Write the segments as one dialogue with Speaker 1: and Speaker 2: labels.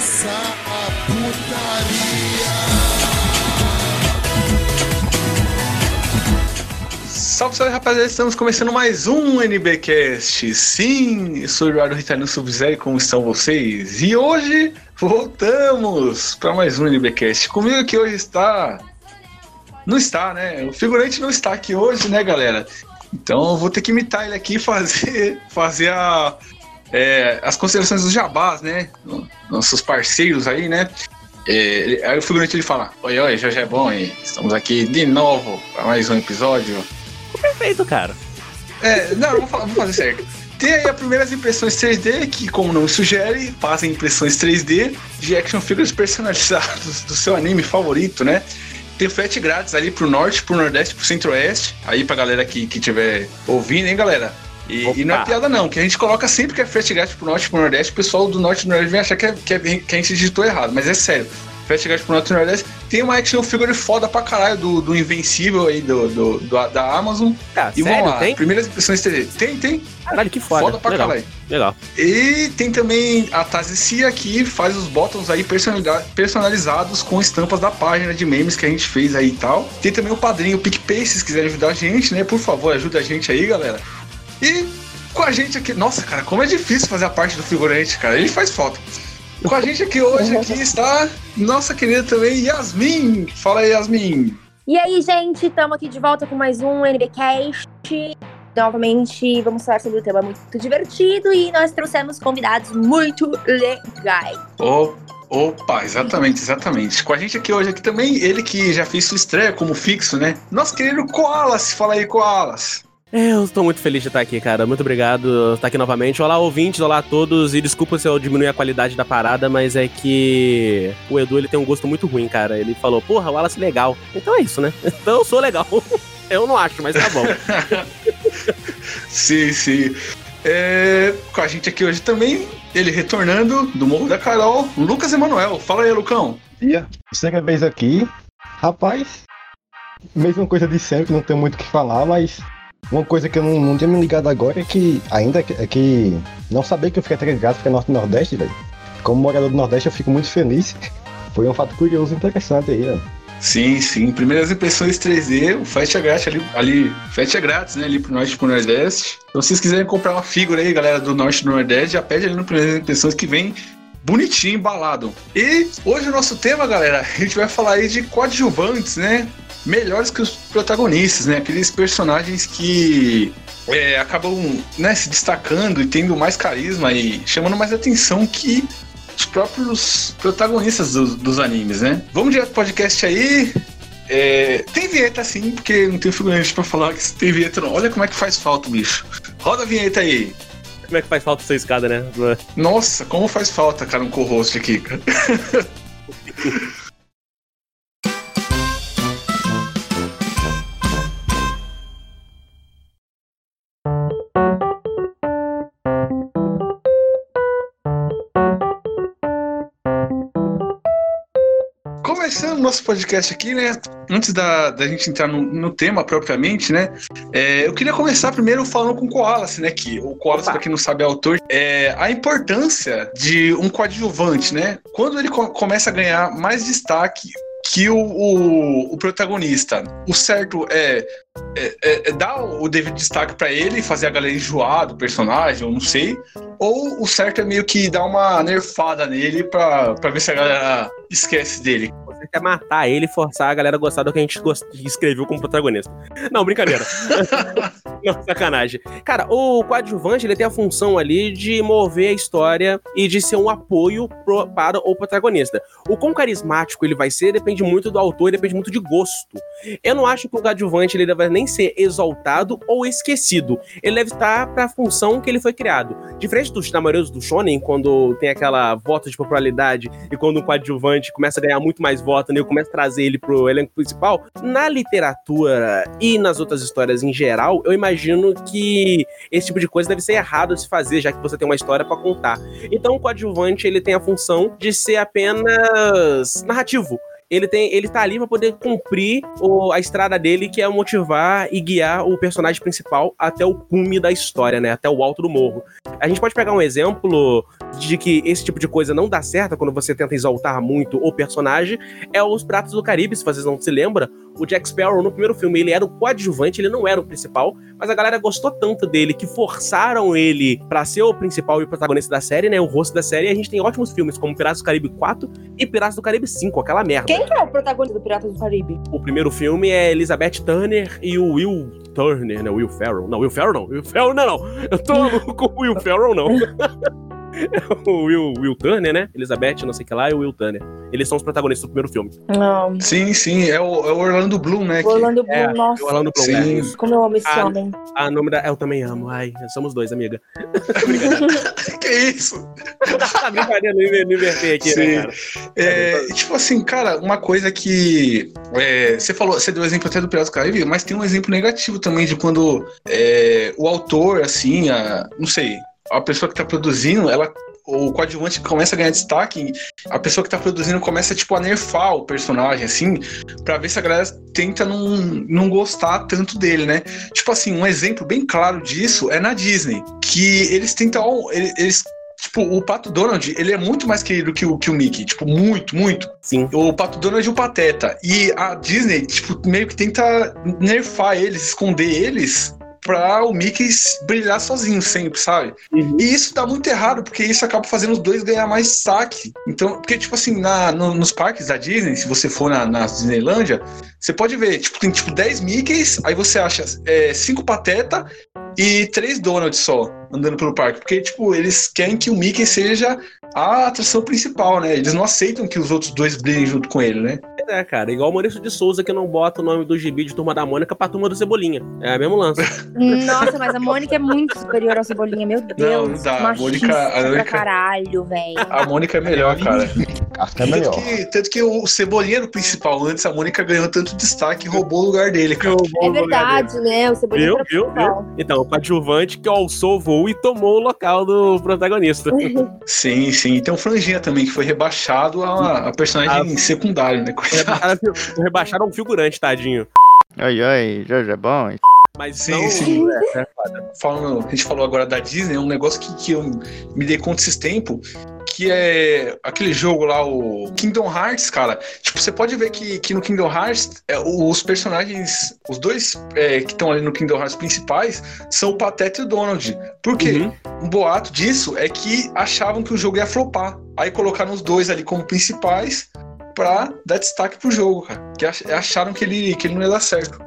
Speaker 1: começar a putaria.
Speaker 2: Salve, salve rapaziada, estamos começando mais um NBcast. Sim, eu sou o Eduardo Ritalino Sub-Zero, como estão vocês? E hoje voltamos para mais um NBcast. Comigo aqui hoje está. Não está, né? O figurante não está aqui hoje, né, galera? Então eu vou ter que imitar ele aqui e fazer, fazer a, é, as considerações dos jabás, né? Nossos parceiros aí, né? É, aí o figurante ele fala: Oi, oi, já é bom, hein? Estamos aqui de novo para mais um episódio.
Speaker 3: Perfeito, cara.
Speaker 2: É, não, vou, falar, vou fazer certo. Tem aí as primeiras impressões 3D, que, como não sugere, fazem impressões 3D de action figures personalizados do seu anime favorito, né? Tem frete grátis ali pro norte, pro nordeste, pro centro-oeste. Aí pra galera que, que tiver ouvindo, hein, galera? E, e, não é piada não, que a gente coloca sempre que é frete grátis pro norte e pro nordeste, o pessoal do norte e do nordeste vem achar que, é, que, é, que a gente digitou errado, mas é sério. Frete grátis pro norte e nordeste. Tem uma action figure foda pra caralho do, do Invencível aí do, do, do da Amazon.
Speaker 3: Ah,
Speaker 2: e
Speaker 3: sério?
Speaker 2: vamos lá,
Speaker 3: Tem?
Speaker 2: primeiras impressões 3D. Tem, tem.
Speaker 3: Caralho, que foda.
Speaker 2: Foda pra
Speaker 3: Legal.
Speaker 2: caralho.
Speaker 3: Legal.
Speaker 2: E tem também a Tazicia que faz os bottoms aí personaliza- personalizados com estampas da página de memes que a gente fez aí e tal. Tem também o padrinho PicPay, se quiserem ajudar a gente, né? Por favor, ajuda a gente aí, galera. E com a gente aqui. Nossa, cara, como é difícil fazer a parte do figurante, cara. Ele faz falta. Com a gente aqui hoje aqui está nossa querida também Yasmin. Fala aí, Yasmin.
Speaker 4: E aí, gente, estamos aqui de volta com mais um NBcast. Novamente, vamos falar sobre um tema muito divertido e nós trouxemos convidados muito legais.
Speaker 2: Ô, Opa, exatamente, exatamente. Com a gente aqui hoje aqui também, ele que já fez sua estreia como fixo, né? Nosso querido Koalas. Fala aí, Koalas.
Speaker 3: Eu estou muito feliz de estar aqui, cara. Muito obrigado por estar aqui novamente. Olá, ouvintes, olá a todos. E desculpa se eu diminuir a qualidade da parada, mas é que o Edu ele tem um gosto muito ruim, cara. Ele falou, porra, o Wallace é legal. Então é isso, né? Então eu sou legal. Eu não acho, mas tá bom.
Speaker 2: Sim, sim. É, com a gente aqui hoje também, ele retornando do Morro da Carol, Lucas Emanuel. Fala aí, Lucão.
Speaker 5: dia. Segunda vez aqui. Rapaz, mesma coisa de sempre, não tenho muito o que falar, mas uma coisa que eu não, não tinha me ligado agora é que ainda que- é que não saber que eu fiquei ligado fica norte e nordeste, velho. Como morador do Nordeste eu fico muito feliz. Foi um fato curioso e interessante aí, velho.
Speaker 2: Sim, sim. Primeiras impressões 3D, o frete é grátis ali, ali frete é grátis, né? Ali pro norte e pro nordeste. Então, se vocês quiserem comprar uma figura aí, galera do norte e do nordeste, já pede ali no Primeiras Impressões que vem bonitinho, embalado. E hoje o nosso tema, galera, a gente vai falar aí de coadjuvantes, né? Melhores que os protagonistas, né? Aqueles personagens que é, acabam né, se destacando e tendo mais carisma e chamando mais atenção que os próprios protagonistas dos, dos animes, né? Vamos direto pro podcast aí. É, tem vinheta sim, porque não tem figurante pra falar que tem vinheta não. Olha como é que faz falta, bicho. Roda a vinheta aí.
Speaker 3: Como é que faz falta essa escada, né?
Speaker 2: Nossa, como faz falta, cara, um co-host aqui, cara. Começando o nosso podcast aqui, né? Antes da, da gente entrar no, no tema propriamente, né? é, eu queria começar primeiro falando com o Koalas, né? Que o Koalas,
Speaker 3: Opa.
Speaker 2: pra quem não sabe, é autor. É, a importância de um coadjuvante, né? Quando ele co- começa a ganhar mais destaque que o, o, o protagonista. O certo é, é, é- é dar o devido destaque pra ele e fazer a galera enjoar do personagem, eu não sei. Ou o certo é meio que dar uma nerfada nele pra ver se a galera esquece dele.
Speaker 3: Quer matar ele e forçar a galera a gostar do que a gente escreveu como protagonista. Não, brincadeira. Não, sacanagem. Cara, o coadjuvante ele tem a função ali de mover a história e de ser um apoio pro- para o protagonista. O quão carismático ele vai ser depende muito do autor depende muito de gosto. Eu não acho que o coadjuvante ele deve nem ser exaltado ou esquecido. Ele deve estar para a função que ele foi criado. Diferente dos, da maioria dos shonen, quando tem aquela voto de popularidade e quando um coadjuvante começa a ganhar muito mais voto, né, eu começo a trazer ele pro elenco principal, na literatura e nas outras histórias em geral, eu imagino que esse tipo de coisa deve ser errado de se fazer, já que você tem uma história pra contar. Então o coadjuvante ele tem a função de ser apenas narrativo. ele tem, ele tá ali pra poder cumprir o- a estrada dele, que é motivar e guiar o personagem principal até o cume da história, né? Até o alto do morro. A gente pode pegar um exemplo de que esse tipo de coisa não dá certo quando você tenta exaltar muito o personagem, é os Pratos do Caribe, se vocês não se lembram. O Jack Sparrow, no primeiro filme, ele era o coadjuvante, ele não era o principal, mas a galera gostou tanto dele que forçaram ele pra ser o principal e o protagonista da série, né? O rosto da série, e a gente tem ótimos filmes como Piratas do Caribe 4 e Piratas do Caribe 5, aquela merda.
Speaker 4: Quem que é o protagonista do Piratas do Caribe?
Speaker 3: O primeiro filme é Elizabeth Turner e o Will Turner, né? Will Ferrell. Não, Will Ferrell não. Will Ferrell não, não. Eu tô maluco com o Will Ferrell, não. É o Will, Will Turner, né? Elizabeth, não sei o que lá, e o Will Turner. Eles são os protagonistas do primeiro filme.
Speaker 4: Não.
Speaker 2: Sim, sim, é o, é o Orlando Bloom, né?
Speaker 4: O
Speaker 2: que-
Speaker 4: Orlando Bloom,
Speaker 3: É,
Speaker 4: nossa.
Speaker 3: O Orlando Bloom.
Speaker 2: Sim.
Speaker 3: é.
Speaker 4: Como eu amo esse
Speaker 3: Ah,
Speaker 4: homem.
Speaker 3: Ah, nome da. Eu também amo. Ai, somos dois, amiga.
Speaker 2: que isso?
Speaker 3: tá brincadeira, não inver- não inverter aqui,
Speaker 2: Sim.
Speaker 3: né, cara?
Speaker 2: É, tipo assim, cara, uma coisa que. é, você falou, você deu exemplo até do Piratas do Caribe, mas tem um exemplo negativo também de quando é, o autor, assim, a, não sei, a pessoa que tá produzindo, ela. O coadjuvante começa a ganhar destaque, a pessoa que tá produzindo começa, tipo, a nerfar o personagem, assim, pra ver se a galera tenta não, não gostar tanto dele, né? Tipo assim, um exemplo bem claro disso é na Disney, que eles tentam. Eles, eles Tipo, o Pato Donald, ele é muito mais querido que o, que o Mickey. Tipo, muito, muito.
Speaker 3: Sim.
Speaker 2: O Pato Donald e o Pateta. E a Disney, tipo, meio que tenta nerfar eles, esconder eles pra o Mickey brilhar sozinho sempre, sabe?
Speaker 3: Uhum.
Speaker 2: E isso dá muito errado, porque isso acaba fazendo os dois ganhar mais saque. Então, porque, tipo assim, na, no- nos parques da Disney, se você for na, na você pode ver, tipo, tem tipo 10 Mickeys, aí você acha 5 Pateta e 3 Donald só andando pelo parque. Porque, tipo, eles querem que o Mickey seja a atração principal, né? Eles não aceitam que os outros dois brilhem junto com ele, né?
Speaker 3: É, cara, igual o Maurício de Souza que não bota o nome do gibi de Turma da Mônica pra Turma do Cebolinha. É o mesmo lance.
Speaker 4: Nossa, mas a Mônica é muito superior ao Cebolinha, meu Deus.
Speaker 2: não dá. A Mônica- a Mônica-
Speaker 4: pra caralho, velho.
Speaker 2: A Mônica é melhor, cara.
Speaker 5: Acho é melhor.
Speaker 2: Tanto que, tanto que o Cebolinha era o principal. Antes a Mônica ganhou tanto destaque e roubou o lugar dele, cara.
Speaker 4: É verdade, né? O Cebolinha
Speaker 3: Viu,
Speaker 4: era
Speaker 3: viu, viu?
Speaker 4: principal.
Speaker 3: Então, o coadjuvante que alçou o voo e tomou o local do protagonista.
Speaker 2: Sim, sim. E tem o Franjinha também, que foi rebaixado a, a personagem secundário, né?
Speaker 3: Rebaixaram, rebaixaram um figurante, tadinho.
Speaker 6: Oi, oi, Jorge é bom?
Speaker 3: Mas
Speaker 2: Sim,
Speaker 3: não.
Speaker 2: sim.
Speaker 3: É, é.
Speaker 2: Falando, a gente falou agora da Disney, é um negócio que, que eu me dei conta esses tempos, que é aquele jogo lá, o Kingdom Hearts, cara. Tipo, você pode ver que, que no Kingdom Hearts, é, os personagens, os dois é, que estão ali no Kingdom Hearts principais, são o Pateta e o Donald. Por quê?
Speaker 3: Uhum.
Speaker 2: Um boato disso é que achavam que o jogo ia flopar. Aí colocaram os dois ali como principais pra dar destaque pro jogo, cara. Que ach- acharam que ele, que ele não ia dar certo.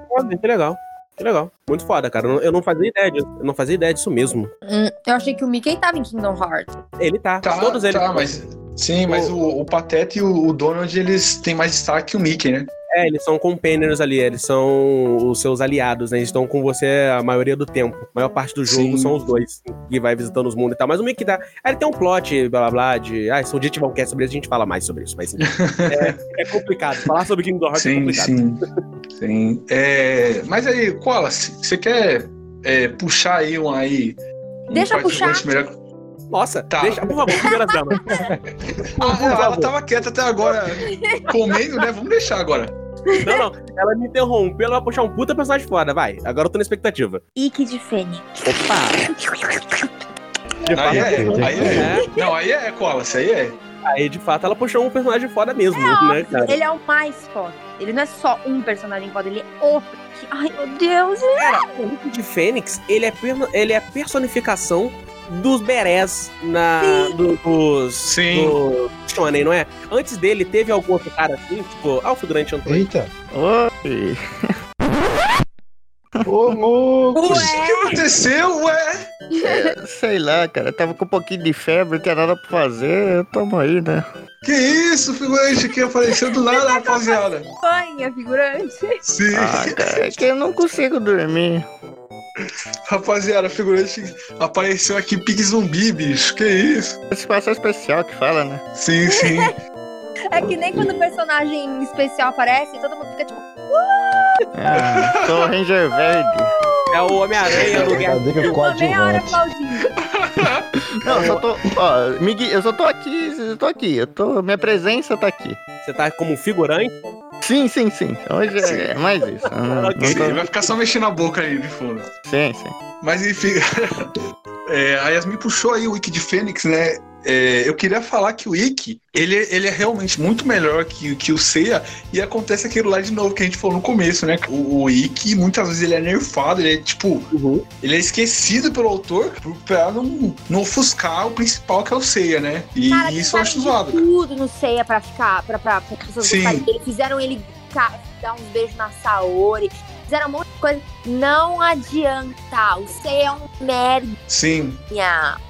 Speaker 3: Que legal. Que legal. Muito foda, cara. Eu não- Eu não fazia ideia disso. Eu não fazia ideia disso mesmo.
Speaker 4: Hum, eu achei que o Mickey tava em Kingdom Hearts.
Speaker 3: Ele tá.
Speaker 2: Tá,
Speaker 3: Todos eles.
Speaker 2: tá, mas. Sim, mas o, o Pateta e o, o Donald, eles têm mais destaque que o Mickey, né?
Speaker 3: É, eles são companions ali, eles são os seus aliados, né? Eles estão com você a maioria do tempo. A maior parte do jogo
Speaker 2: Sim.
Speaker 3: são os dois, que vai visitando os mundos e tal. Mas o Mickey dá. Aí ele tem um plot, blá blá blá, de. Ah, se um dia tiver um cast sobre isso, a gente fala mais sobre isso. Mas é, é complicado. Falar sobre Kingdom Hearts é
Speaker 2: Sim,
Speaker 3: complicado.
Speaker 2: sim. sim. É, mas aí, Koalas, você quer é, puxar aí um aí. um
Speaker 4: Deixa puxar.
Speaker 2: Melhor...
Speaker 3: Nossa,
Speaker 2: Tá.
Speaker 3: deixa, por favor, primeira dama.
Speaker 2: Ah, ela, ela tava quieta até agora, comendo, né? Vamos deixar agora.
Speaker 3: Não, não. Ela me interrompeu, ela vai puxar um puta personagem foda, vai. Agora eu tô na expectativa.
Speaker 4: Ike de Fênix.
Speaker 3: Opa! De
Speaker 2: Aí é,
Speaker 5: fato,
Speaker 2: aí é.
Speaker 3: é.
Speaker 2: Não, aí é, Koalas, aí é.
Speaker 3: Aí, de fato, ela puxou um personagem foda mesmo, né, cara?
Speaker 4: Ele é o mais foda. Ele não é só um personagem foda, ele é o. Ai, meu Deus.
Speaker 3: Cara, o Nick de Fênix, ele é, perno- ele é a personificação dos berés na, do, dos.
Speaker 2: Sim.
Speaker 3: Do Shonen, não é? Antes dele, teve algum outro cara assim, tipo, ah, o figurante Antônio.
Speaker 5: Eita.
Speaker 6: Oi.
Speaker 5: Ô, louco.
Speaker 2: O que aconteceu, ué?
Speaker 6: É, sei lá, cara. Tava com um pouquinho de febre, não tinha nada pra fazer. Tamo aí, né?
Speaker 2: Que isso, figurante que apareceu do nada, rapaziada.
Speaker 4: Banha, figurante.
Speaker 2: Sim.
Speaker 6: Ah, cara, é que eu não consigo dormir.
Speaker 2: Rapaziada, figurante apareceu aqui pique zumbi, bicho. Que isso?
Speaker 6: Participação especial que fala, né?
Speaker 2: Sim, sim.
Speaker 4: É que nem quando o personagem especial aparece, todo mundo fica tipo.
Speaker 6: Ah, sou o Ranger Verde.
Speaker 3: É o Homem-Aranha no Guerra
Speaker 5: é coadjuvante?
Speaker 4: aplaudindo.
Speaker 6: Não, eu só tô. Ó, me gui- eu só tô aqui, eu tô aqui. Eu tô, minha presença tá aqui.
Speaker 3: Você tá como figurante?
Speaker 6: Sim, sim, sim. Hoje
Speaker 2: Sim.
Speaker 6: é mais isso. Não, não
Speaker 2: Sim,
Speaker 6: tô-
Speaker 2: ele vai ficar só mexendo a boca aí de fundo.
Speaker 6: Sim, sim.
Speaker 2: Mas enfim, é, a Yasmin puxou aí o Wiki de Fênix, né? É, eu queria falar que o Wiki, ele, ele é realmente muito melhor que, que o Seiya, e acontece aquilo lá de novo que a gente falou no começo, né? O, o Wiki, muitas vezes ele é nerfado, ele é tipo,
Speaker 3: Uhum.
Speaker 2: ele é esquecido pelo autor pra não, não ofuscar o principal que é o Seiya, né? E
Speaker 4: Cara,
Speaker 2: isso eu acho zoado.
Speaker 4: tudo no Ceia pra ficar, pra, pra, pra dele. Fizeram ele ca- dar uns beijos na Saori. Fizeram um monte de coisa. Não adianta. O Ceia é um merdinha.
Speaker 2: Sim.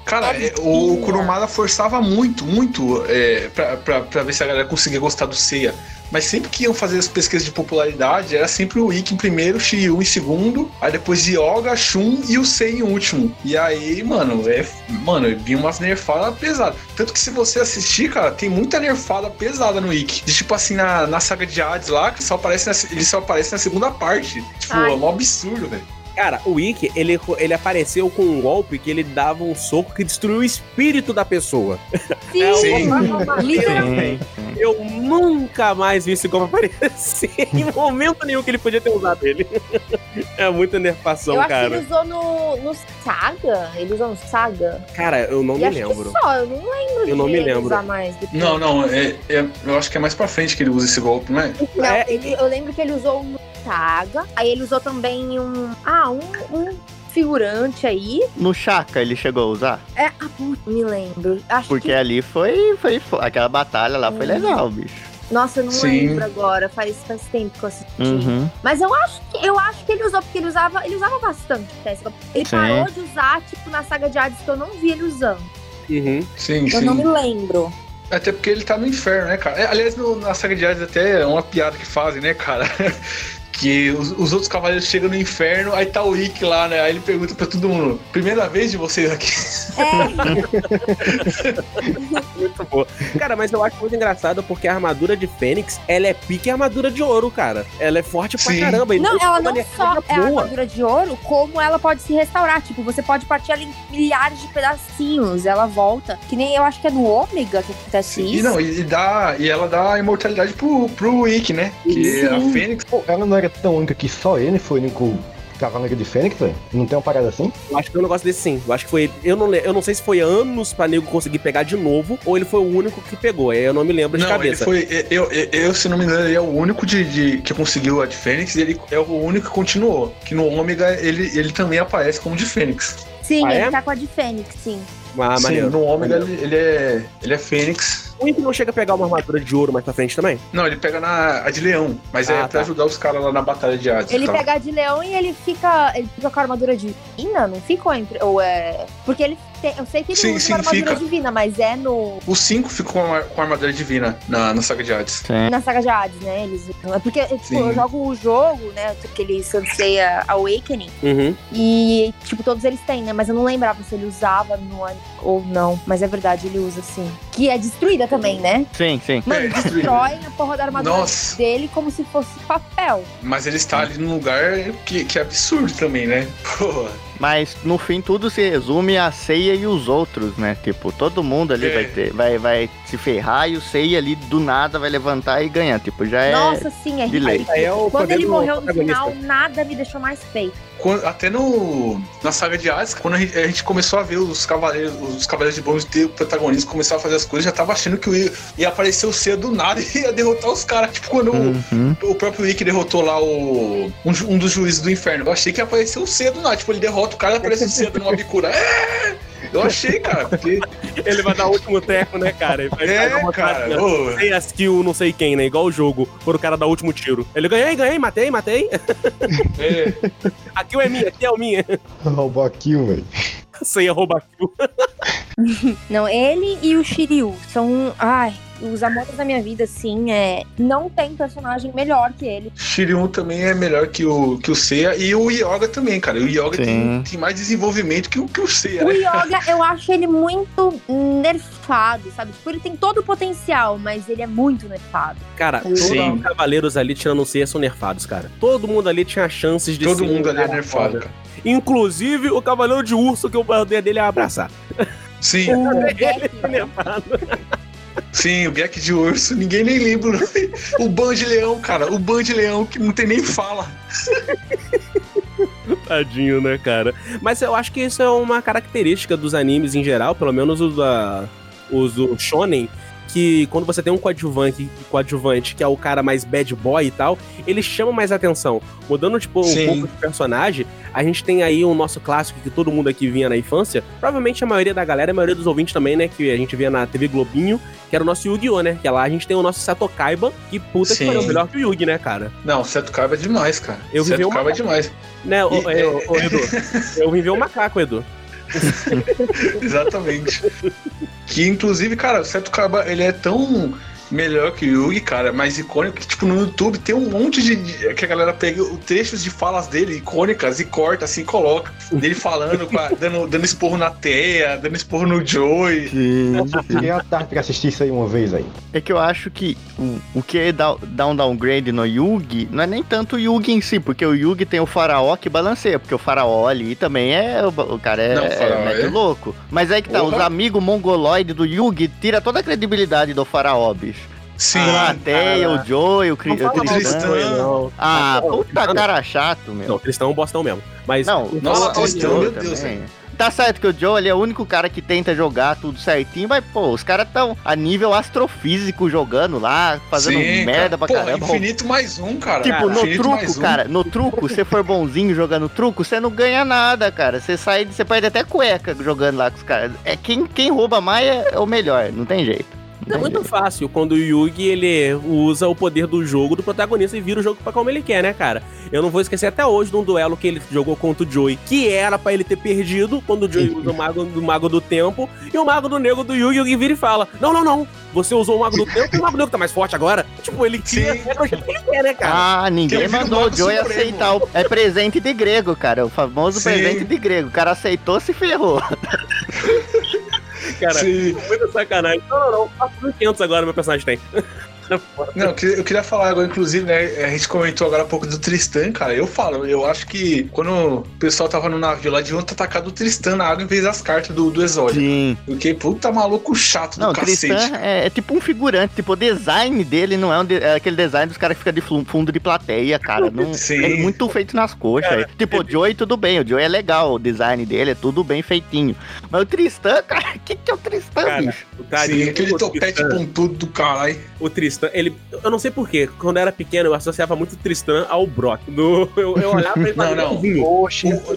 Speaker 2: Cara,
Speaker 4: É
Speaker 2: o. Kurumada forçava muito, muito é, pra, pra, pra ver se a galera conseguia gostar do Seiya. Mas sempre que iam fazer as pesquisas de popularidade, era sempre o Ikki em primeiro, o Shiryu em segundo, aí depois Yoga, Shun e o Sei em último. E aí, mano, é, mano, vinha umas nerfadas pesadas. Tanto que se você assistir, cara, tem muita nerfada pesada no Ikki. De, tipo assim, na, na saga de Hades lá, que só aparece na, ele só aparece na segunda parte. Tipo,
Speaker 4: Ai.
Speaker 2: é um absurdo, velho.
Speaker 3: Cara, o Ikki, ele, ele apareceu com um golpe que ele dava um soco que destruiu o espírito da pessoa.
Speaker 4: Sim,
Speaker 3: É,
Speaker 2: Sim.
Speaker 4: literalmente.
Speaker 6: Sim.
Speaker 3: Eu nunca mais vi esse golpe aparecer em momento nenhum que ele podia ter usado ele. É muita nerfação,
Speaker 4: Eu acho que
Speaker 3: cara.
Speaker 4: ele usou no, no Saga. Ele usou no Saga.
Speaker 3: Cara, eu não
Speaker 4: e
Speaker 3: me
Speaker 4: acho
Speaker 3: lembro.
Speaker 4: que só. Eu não lembro
Speaker 3: Eu não
Speaker 4: de
Speaker 3: me
Speaker 4: ele
Speaker 3: lembro.
Speaker 4: usar mais depois.
Speaker 2: Não, não, é, é- eu acho que é mais pra frente que ele usa esse golpe, não é?
Speaker 4: Não,
Speaker 3: É.
Speaker 4: ele- eu lembro que ele usou um no Saga. Aí ele usou também um... Ah, um... um figurante aí.
Speaker 6: No Chaka ele chegou a usar?
Speaker 4: É, ah, putz, me lembro. Acho
Speaker 6: Porque
Speaker 4: que...
Speaker 6: ali foi, foi, fo- Aquela batalha lá foi
Speaker 4: Hum.
Speaker 6: legal, bicho.
Speaker 4: Nossa, eu não
Speaker 2: Sim.
Speaker 4: lembro agora. Faz, faz tempo que eu assisti.
Speaker 6: Uhum.
Speaker 4: Mas eu acho que eu acho que ele usou, porque ele usava, ele usava bastante até. Ele
Speaker 6: Sim.
Speaker 4: parou de usar, tipo, na saga de Hades que eu não vi ele usando.
Speaker 3: Uhum.
Speaker 2: Sim,
Speaker 4: Eu
Speaker 2: sim.
Speaker 4: não me lembro.
Speaker 2: Até porque ele tá no inferno, né, cara? É, aliás, no- na saga de Hades até é uma piada que fazem, né, cara? Que os, os outros cavaleiros chegam no inferno, aí tá o Ikki lá, né? Aí ele pergunta pra todo mundo: primeira vez de vocês aqui?
Speaker 4: É,
Speaker 3: Muito boa. Cara, mas eu acho muito engraçado porque a armadura de Fênix, ela é pique armadura de ouro, cara. Ela é forte pra
Speaker 2: Sim.
Speaker 3: caramba.
Speaker 4: não, ela não só é
Speaker 3: boa.
Speaker 4: armadura de ouro, como ela pode se restaurar. Tipo, você pode partir ela em milhares de pedacinhos. Ela volta. Que nem eu acho que é no Ômega que acontece
Speaker 2: E
Speaker 4: isso.
Speaker 2: não, e, e dá, e ela dá imortalidade pro, pro Ikki, né? Que
Speaker 4: Sim.
Speaker 2: a Fênix.
Speaker 5: Pô, ela não era tão única que só ele foi o único cavaleiro de Fênix, velho? Não tem uma parada assim?
Speaker 3: Eu acho que é um negócio desse sim. Eu acho que foi. Eu não, eu não sei se foi anos pra nego conseguir pegar de novo, ou ele foi o único que pegou. aí Eu não me lembro de
Speaker 2: Não, ele
Speaker 3: cabeça.
Speaker 2: foi. Eu, eu, eu, se não me engano, ele é o único de, de- que conseguiu a de Fênix e ele é o único que continuou. Que no Ômega ele, ele também aparece como de Fênix.
Speaker 4: Sim,
Speaker 3: Ah,
Speaker 4: ele
Speaker 3: é?
Speaker 4: tá com a de Fênix, sim.
Speaker 3: Ah,
Speaker 2: Sim,
Speaker 3: maneiro.
Speaker 2: no Ômega ele, ele é. Ele é Fênix.
Speaker 3: O Ikki não chega a pegar uma armadura de ouro mais pra frente também?
Speaker 2: Não, ele pega na a de leão, mas é
Speaker 3: Ah,
Speaker 2: pra
Speaker 3: tá.
Speaker 2: ajudar os caras lá na batalha de Hades.
Speaker 4: Ele
Speaker 2: tal.
Speaker 4: pega a de leão e ele fica. Ele fica com a armadura divina, não fica? Ou, entre- ou é. Porque ele tem. Eu sei que ele
Speaker 2: Sim,
Speaker 4: usa
Speaker 2: sim,
Speaker 4: uma armadura
Speaker 2: fica.
Speaker 4: divina, mas é no.
Speaker 2: Os cinco ficam com a, armadura divina na, na saga de Hades.
Speaker 6: Sim.
Speaker 4: Na saga de Hades, né? Eles, é porque, tipo, eu jogo o jogo, né? Aquele Sanseia Awakening.
Speaker 3: Uhum.
Speaker 4: E, tipo, todos eles têm, né? Mas eu não lembrava se ele usava no ou não. Mas é verdade, ele usa sim. Que é destruída também, né?
Speaker 6: Sim, sim.
Speaker 4: Mano,
Speaker 2: É,
Speaker 4: destrói a porra da armadura
Speaker 2: Nossa.
Speaker 4: dele como se fosse papel.
Speaker 2: Mas ele está ali num lugar que, que é absurdo também, né? Pô,
Speaker 6: Mas no fim tudo se resume a Ceia e os outros, né? Tipo, todo mundo ali
Speaker 2: É.
Speaker 6: vai ter, vai, vai se ferrar e o Ceia ali do nada vai levantar e ganhar. Tipo, já é.
Speaker 4: Nossa, sim, é
Speaker 6: de lei.
Speaker 4: ridículo.
Speaker 3: É
Speaker 4: Quando ele morreu no final, nada me deixou mais feio.
Speaker 2: Quando- até no, na saga de Hades, quando a gente, a gente começou a ver os cavaleiros, os cavaleiros de bronze ter o protagonista começar a fazer as coisas, já tava achando que ia, ia aparecer o do nada e ia derrotar os caras. Tipo, quando o-
Speaker 6: Uhum.
Speaker 2: o próprio Ikki derrotou lá o um, um dos juízes do inferno. Eu achei que ia aparecer o do nada. Tipo, ele derrota o cara e aparece o Seiya dando uma bicura. É! Eu achei, cara, porque.
Speaker 3: Ele vai dar o último teco, né, cara? Ele vai, dar
Speaker 2: É,
Speaker 3: uma
Speaker 2: cara.
Speaker 3: tacinha.
Speaker 2: ô,
Speaker 3: Sei a skill, não sei quem, né? Igual o jogo, quando o cara dá o último tiro. Ele ganhei, ganhei, matei, matei.
Speaker 2: é,
Speaker 3: A kill é minha, a kill é minha.
Speaker 5: Roubou a kill, velho.
Speaker 3: Sei roubar kill.
Speaker 4: Não, ele e o Shiryu são. Ai, os amores da minha vida, assim, é. Não tem personagem melhor que ele.
Speaker 2: Shiryu também é melhor que o, que o Seiya e o Yoga também, cara. O Yoga
Speaker 6: Sim.
Speaker 2: tem, tem mais desenvolvimento que o, que o Seiya,
Speaker 4: O
Speaker 2: né?
Speaker 4: Yoga, eu acho ele muito nerfado, sabe? Tipo, ele tem todo o potencial, mas ele é muito nerfado.
Speaker 3: Cara, todos
Speaker 2: Sim.
Speaker 3: os cavaleiros ali, tirando o Seiya, são nerfados, cara. Todo mundo ali tinha chances de
Speaker 2: Todo
Speaker 3: ser
Speaker 2: mundo ali é nerfado,
Speaker 3: foda. Inclusive o cavaleiro de urso, que o poder dele é abraçar.
Speaker 2: Sim,
Speaker 4: O
Speaker 3: Ele
Speaker 4: Beck,
Speaker 3: lembrado.
Speaker 2: sim, o Gek de urso, ninguém nem lembra. O Ban de leão, cara, o Ban de leão que não tem nem fala.
Speaker 3: Tadinho, né, cara? Mas eu acho que isso é uma característica dos animes em geral, pelo menos os, da, os do Shonen, que quando você tem um coadjuvante, coadjuvante que é o cara mais bad boy e tal, ele chama mais atenção. Mudando, tipo, um
Speaker 2: Sim.
Speaker 3: pouco de personagem, a gente tem aí o nosso clássico que todo mundo aqui vinha na infância, provavelmente a maioria da galera, a maioria dos ouvintes também, né, que a gente via na TV Globinho, que era o nosso Yu-Gi-Oh, né? Que lá a gente tem o nosso Sato Kaiba, que puta que
Speaker 2: Sim.
Speaker 3: pariu, melhor que o Yugi, né, cara?
Speaker 2: Não, o Seto Caiba é demais, cara.
Speaker 3: Eu vivi
Speaker 2: Seto
Speaker 3: uma-
Speaker 2: Caiba é demais.
Speaker 3: Né,
Speaker 2: E-
Speaker 3: é, ô, ô, Edu? Eu ver o macaco, Edu.
Speaker 2: Exatamente. que inclusive, cara, o Seto Kaiba, ele é tão melhor que o Yugi, cara, mais icônico que, tipo, no YouTube tem um monte de. que a galera pega o trechos de falas dele, icônicas, e corta assim, e coloca. Dele falando, com a- dando, dando esporro na teia, dando esporro no Joey.
Speaker 6: Sim.
Speaker 5: Fiquei à tarde pra assistir isso aí uma vez aí.
Speaker 6: É que eu acho que o, o que dá, dá um downgrade no Yugi não é nem tanto o Yugi em si, porque o Yugi tem o faraó que balanceia, porque o faraó ali também é. O, o cara é,
Speaker 2: Não, o faraó
Speaker 6: é,
Speaker 2: é-
Speaker 6: louco. Mas aí que tá, os amigos mongoloides do Yugi tira toda a credibilidade do faraó, bicho.
Speaker 2: Sim.
Speaker 6: a Teia,
Speaker 3: cara.
Speaker 6: o Joey, o, Cri-
Speaker 3: Não
Speaker 6: o.
Speaker 3: Joey, não.
Speaker 6: Ah,
Speaker 3: Não,
Speaker 6: puta
Speaker 3: Tristan-
Speaker 6: cara chato, meu.
Speaker 3: Não, Tristão é um bostão mesmo. Mas
Speaker 6: Não,
Speaker 2: Nossa,
Speaker 6: fala mal
Speaker 2: Tristão, meu Deus,
Speaker 6: também. Tá certo que o Joe ele é o único cara que tenta jogar tudo certinho, mas, pô, os caras tão a nível astrofísico jogando lá, fazendo
Speaker 2: Sim,
Speaker 6: merda pra
Speaker 2: cara.
Speaker 6: caramba.
Speaker 2: Infinito mais um, cara.
Speaker 6: Tipo,
Speaker 2: Cara,
Speaker 6: no
Speaker 2: infinito
Speaker 6: truco,
Speaker 2: um.
Speaker 6: cara, no truco, se for bonzinho jogando truco, você não ganha nada, cara. Você sai, você perde até cueca jogando lá com os caras. É quem, quem rouba mais é, é o melhor, não tem jeito.
Speaker 3: É muito fácil quando o Yugi ele usa o poder do jogo do protagonista e vira o jogo pra como ele quer, né, cara? Eu não vou esquecer até hoje de um duelo que ele jogou contra o Joey, que era pra ele ter perdido quando o Joey usa o mago do mago do tempo e o mago do nego do Yugi, Yugi vira e fala: Não, não, não. Você usou o mago do tempo e o mago do nego tá mais forte agora. Tipo, ele cria
Speaker 2: Sim.
Speaker 3: é do jeito que ele quer, né, cara?
Speaker 6: Ah, ninguém
Speaker 2: ele o
Speaker 6: mandou o Joey
Speaker 2: Supremo.
Speaker 6: aceitar. O... É presente de grego, cara. O famoso
Speaker 2: Sim.
Speaker 6: presente de grego. O cara aceitou, se ferrou.
Speaker 3: cara,
Speaker 2: Sim.
Speaker 3: muita sacanagem. Não, não, não. 4.500 agora meu personagem tem.
Speaker 2: Não, eu queria, falar agora, inclusive, né? A gente comentou agora um pouco do Tristan, cara. Eu falo, eu acho que quando o pessoal tava no navio lá, deviam ter atacado o Tristan na água em vez das cartas do, do exódio.
Speaker 6: Sim.
Speaker 2: Porque, puta maluco chato
Speaker 6: Não,
Speaker 2: do
Speaker 6: o
Speaker 2: cacete.
Speaker 6: Tristan é, é tipo um figurante. Tipo, o design dele não é, um de- é aquele design dos caras que ficam de fundo de plateia, cara. Não,
Speaker 2: Sim.
Speaker 6: É muito feito nas coxas. tipo, o Joey, tudo bem. O Joey é legal. O design dele é tudo bem feitinho. Mas o Tristan, cara, o que, que é o Tristan,
Speaker 3: Cara,
Speaker 6: bicho?
Speaker 3: O carinho
Speaker 2: Sim, aquele topete
Speaker 3: Tristan-
Speaker 2: pontudo do caralho.
Speaker 3: o Tristan, ele. Eu não sei porquê, quando eu era pequeno, eu associava muito o Tristan ao Brock. Do, eu, eu olhava pra ele e
Speaker 2: Não, não. O-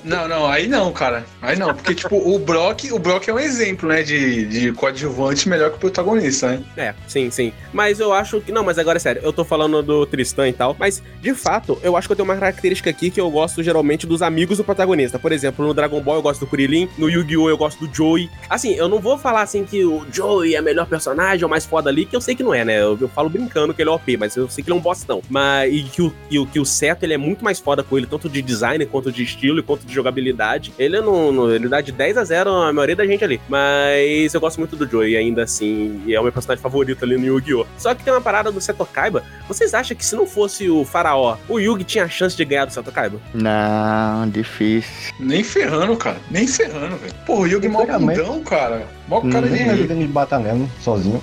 Speaker 2: não, não, aí não, cara. Aí não, porque, tipo, o Brock, o Brock é um exemplo, né, de, de coadjuvante melhor que o protagonista, né?
Speaker 3: É, sim, sim. Mas eu acho que. Não, mas agora é sério, eu tô falando do Tristan e tal. Mas, de fato, eu acho que eu tenho uma característica aqui que eu gosto geralmente dos amigos do protagonista. Por exemplo, no Dragon Ball eu gosto do Kurilin, no Yu-Gi-Oh! eu gosto do Joey. Assim, eu não vou falar assim que o Joey é o melhor personagem, é o mais foda ali, que eu sei que não é, né? Eu, eu falo brincando que ele é OP, mas eu sei que ele é um bostão. Mas e que o, e o, que o Seto ele é muito mais foda com ele, tanto de design, quanto de estilo, e quanto de jogabilidade. Ele não, não- ele dá de 10 a 0 a maioria da gente ali. Mas eu gosto muito do Joey ainda assim, e é o meu personagem favorito ali no Yu-Gi-Oh! Só que tem uma parada do Seto Kaiba. Vocês acham que se não fosse o Faraó, o Yugi tinha a chance de ganhar do Seto Kaiba?
Speaker 6: Não, difícil.
Speaker 2: Nem ferrando, cara. Nem ferrando, velho. Porra, o Yugi mó
Speaker 5: Sinceramente.
Speaker 2: bundão, cara. Mó cara
Speaker 6: Uhum.
Speaker 2: De.
Speaker 5: bater mesmo, sozinho.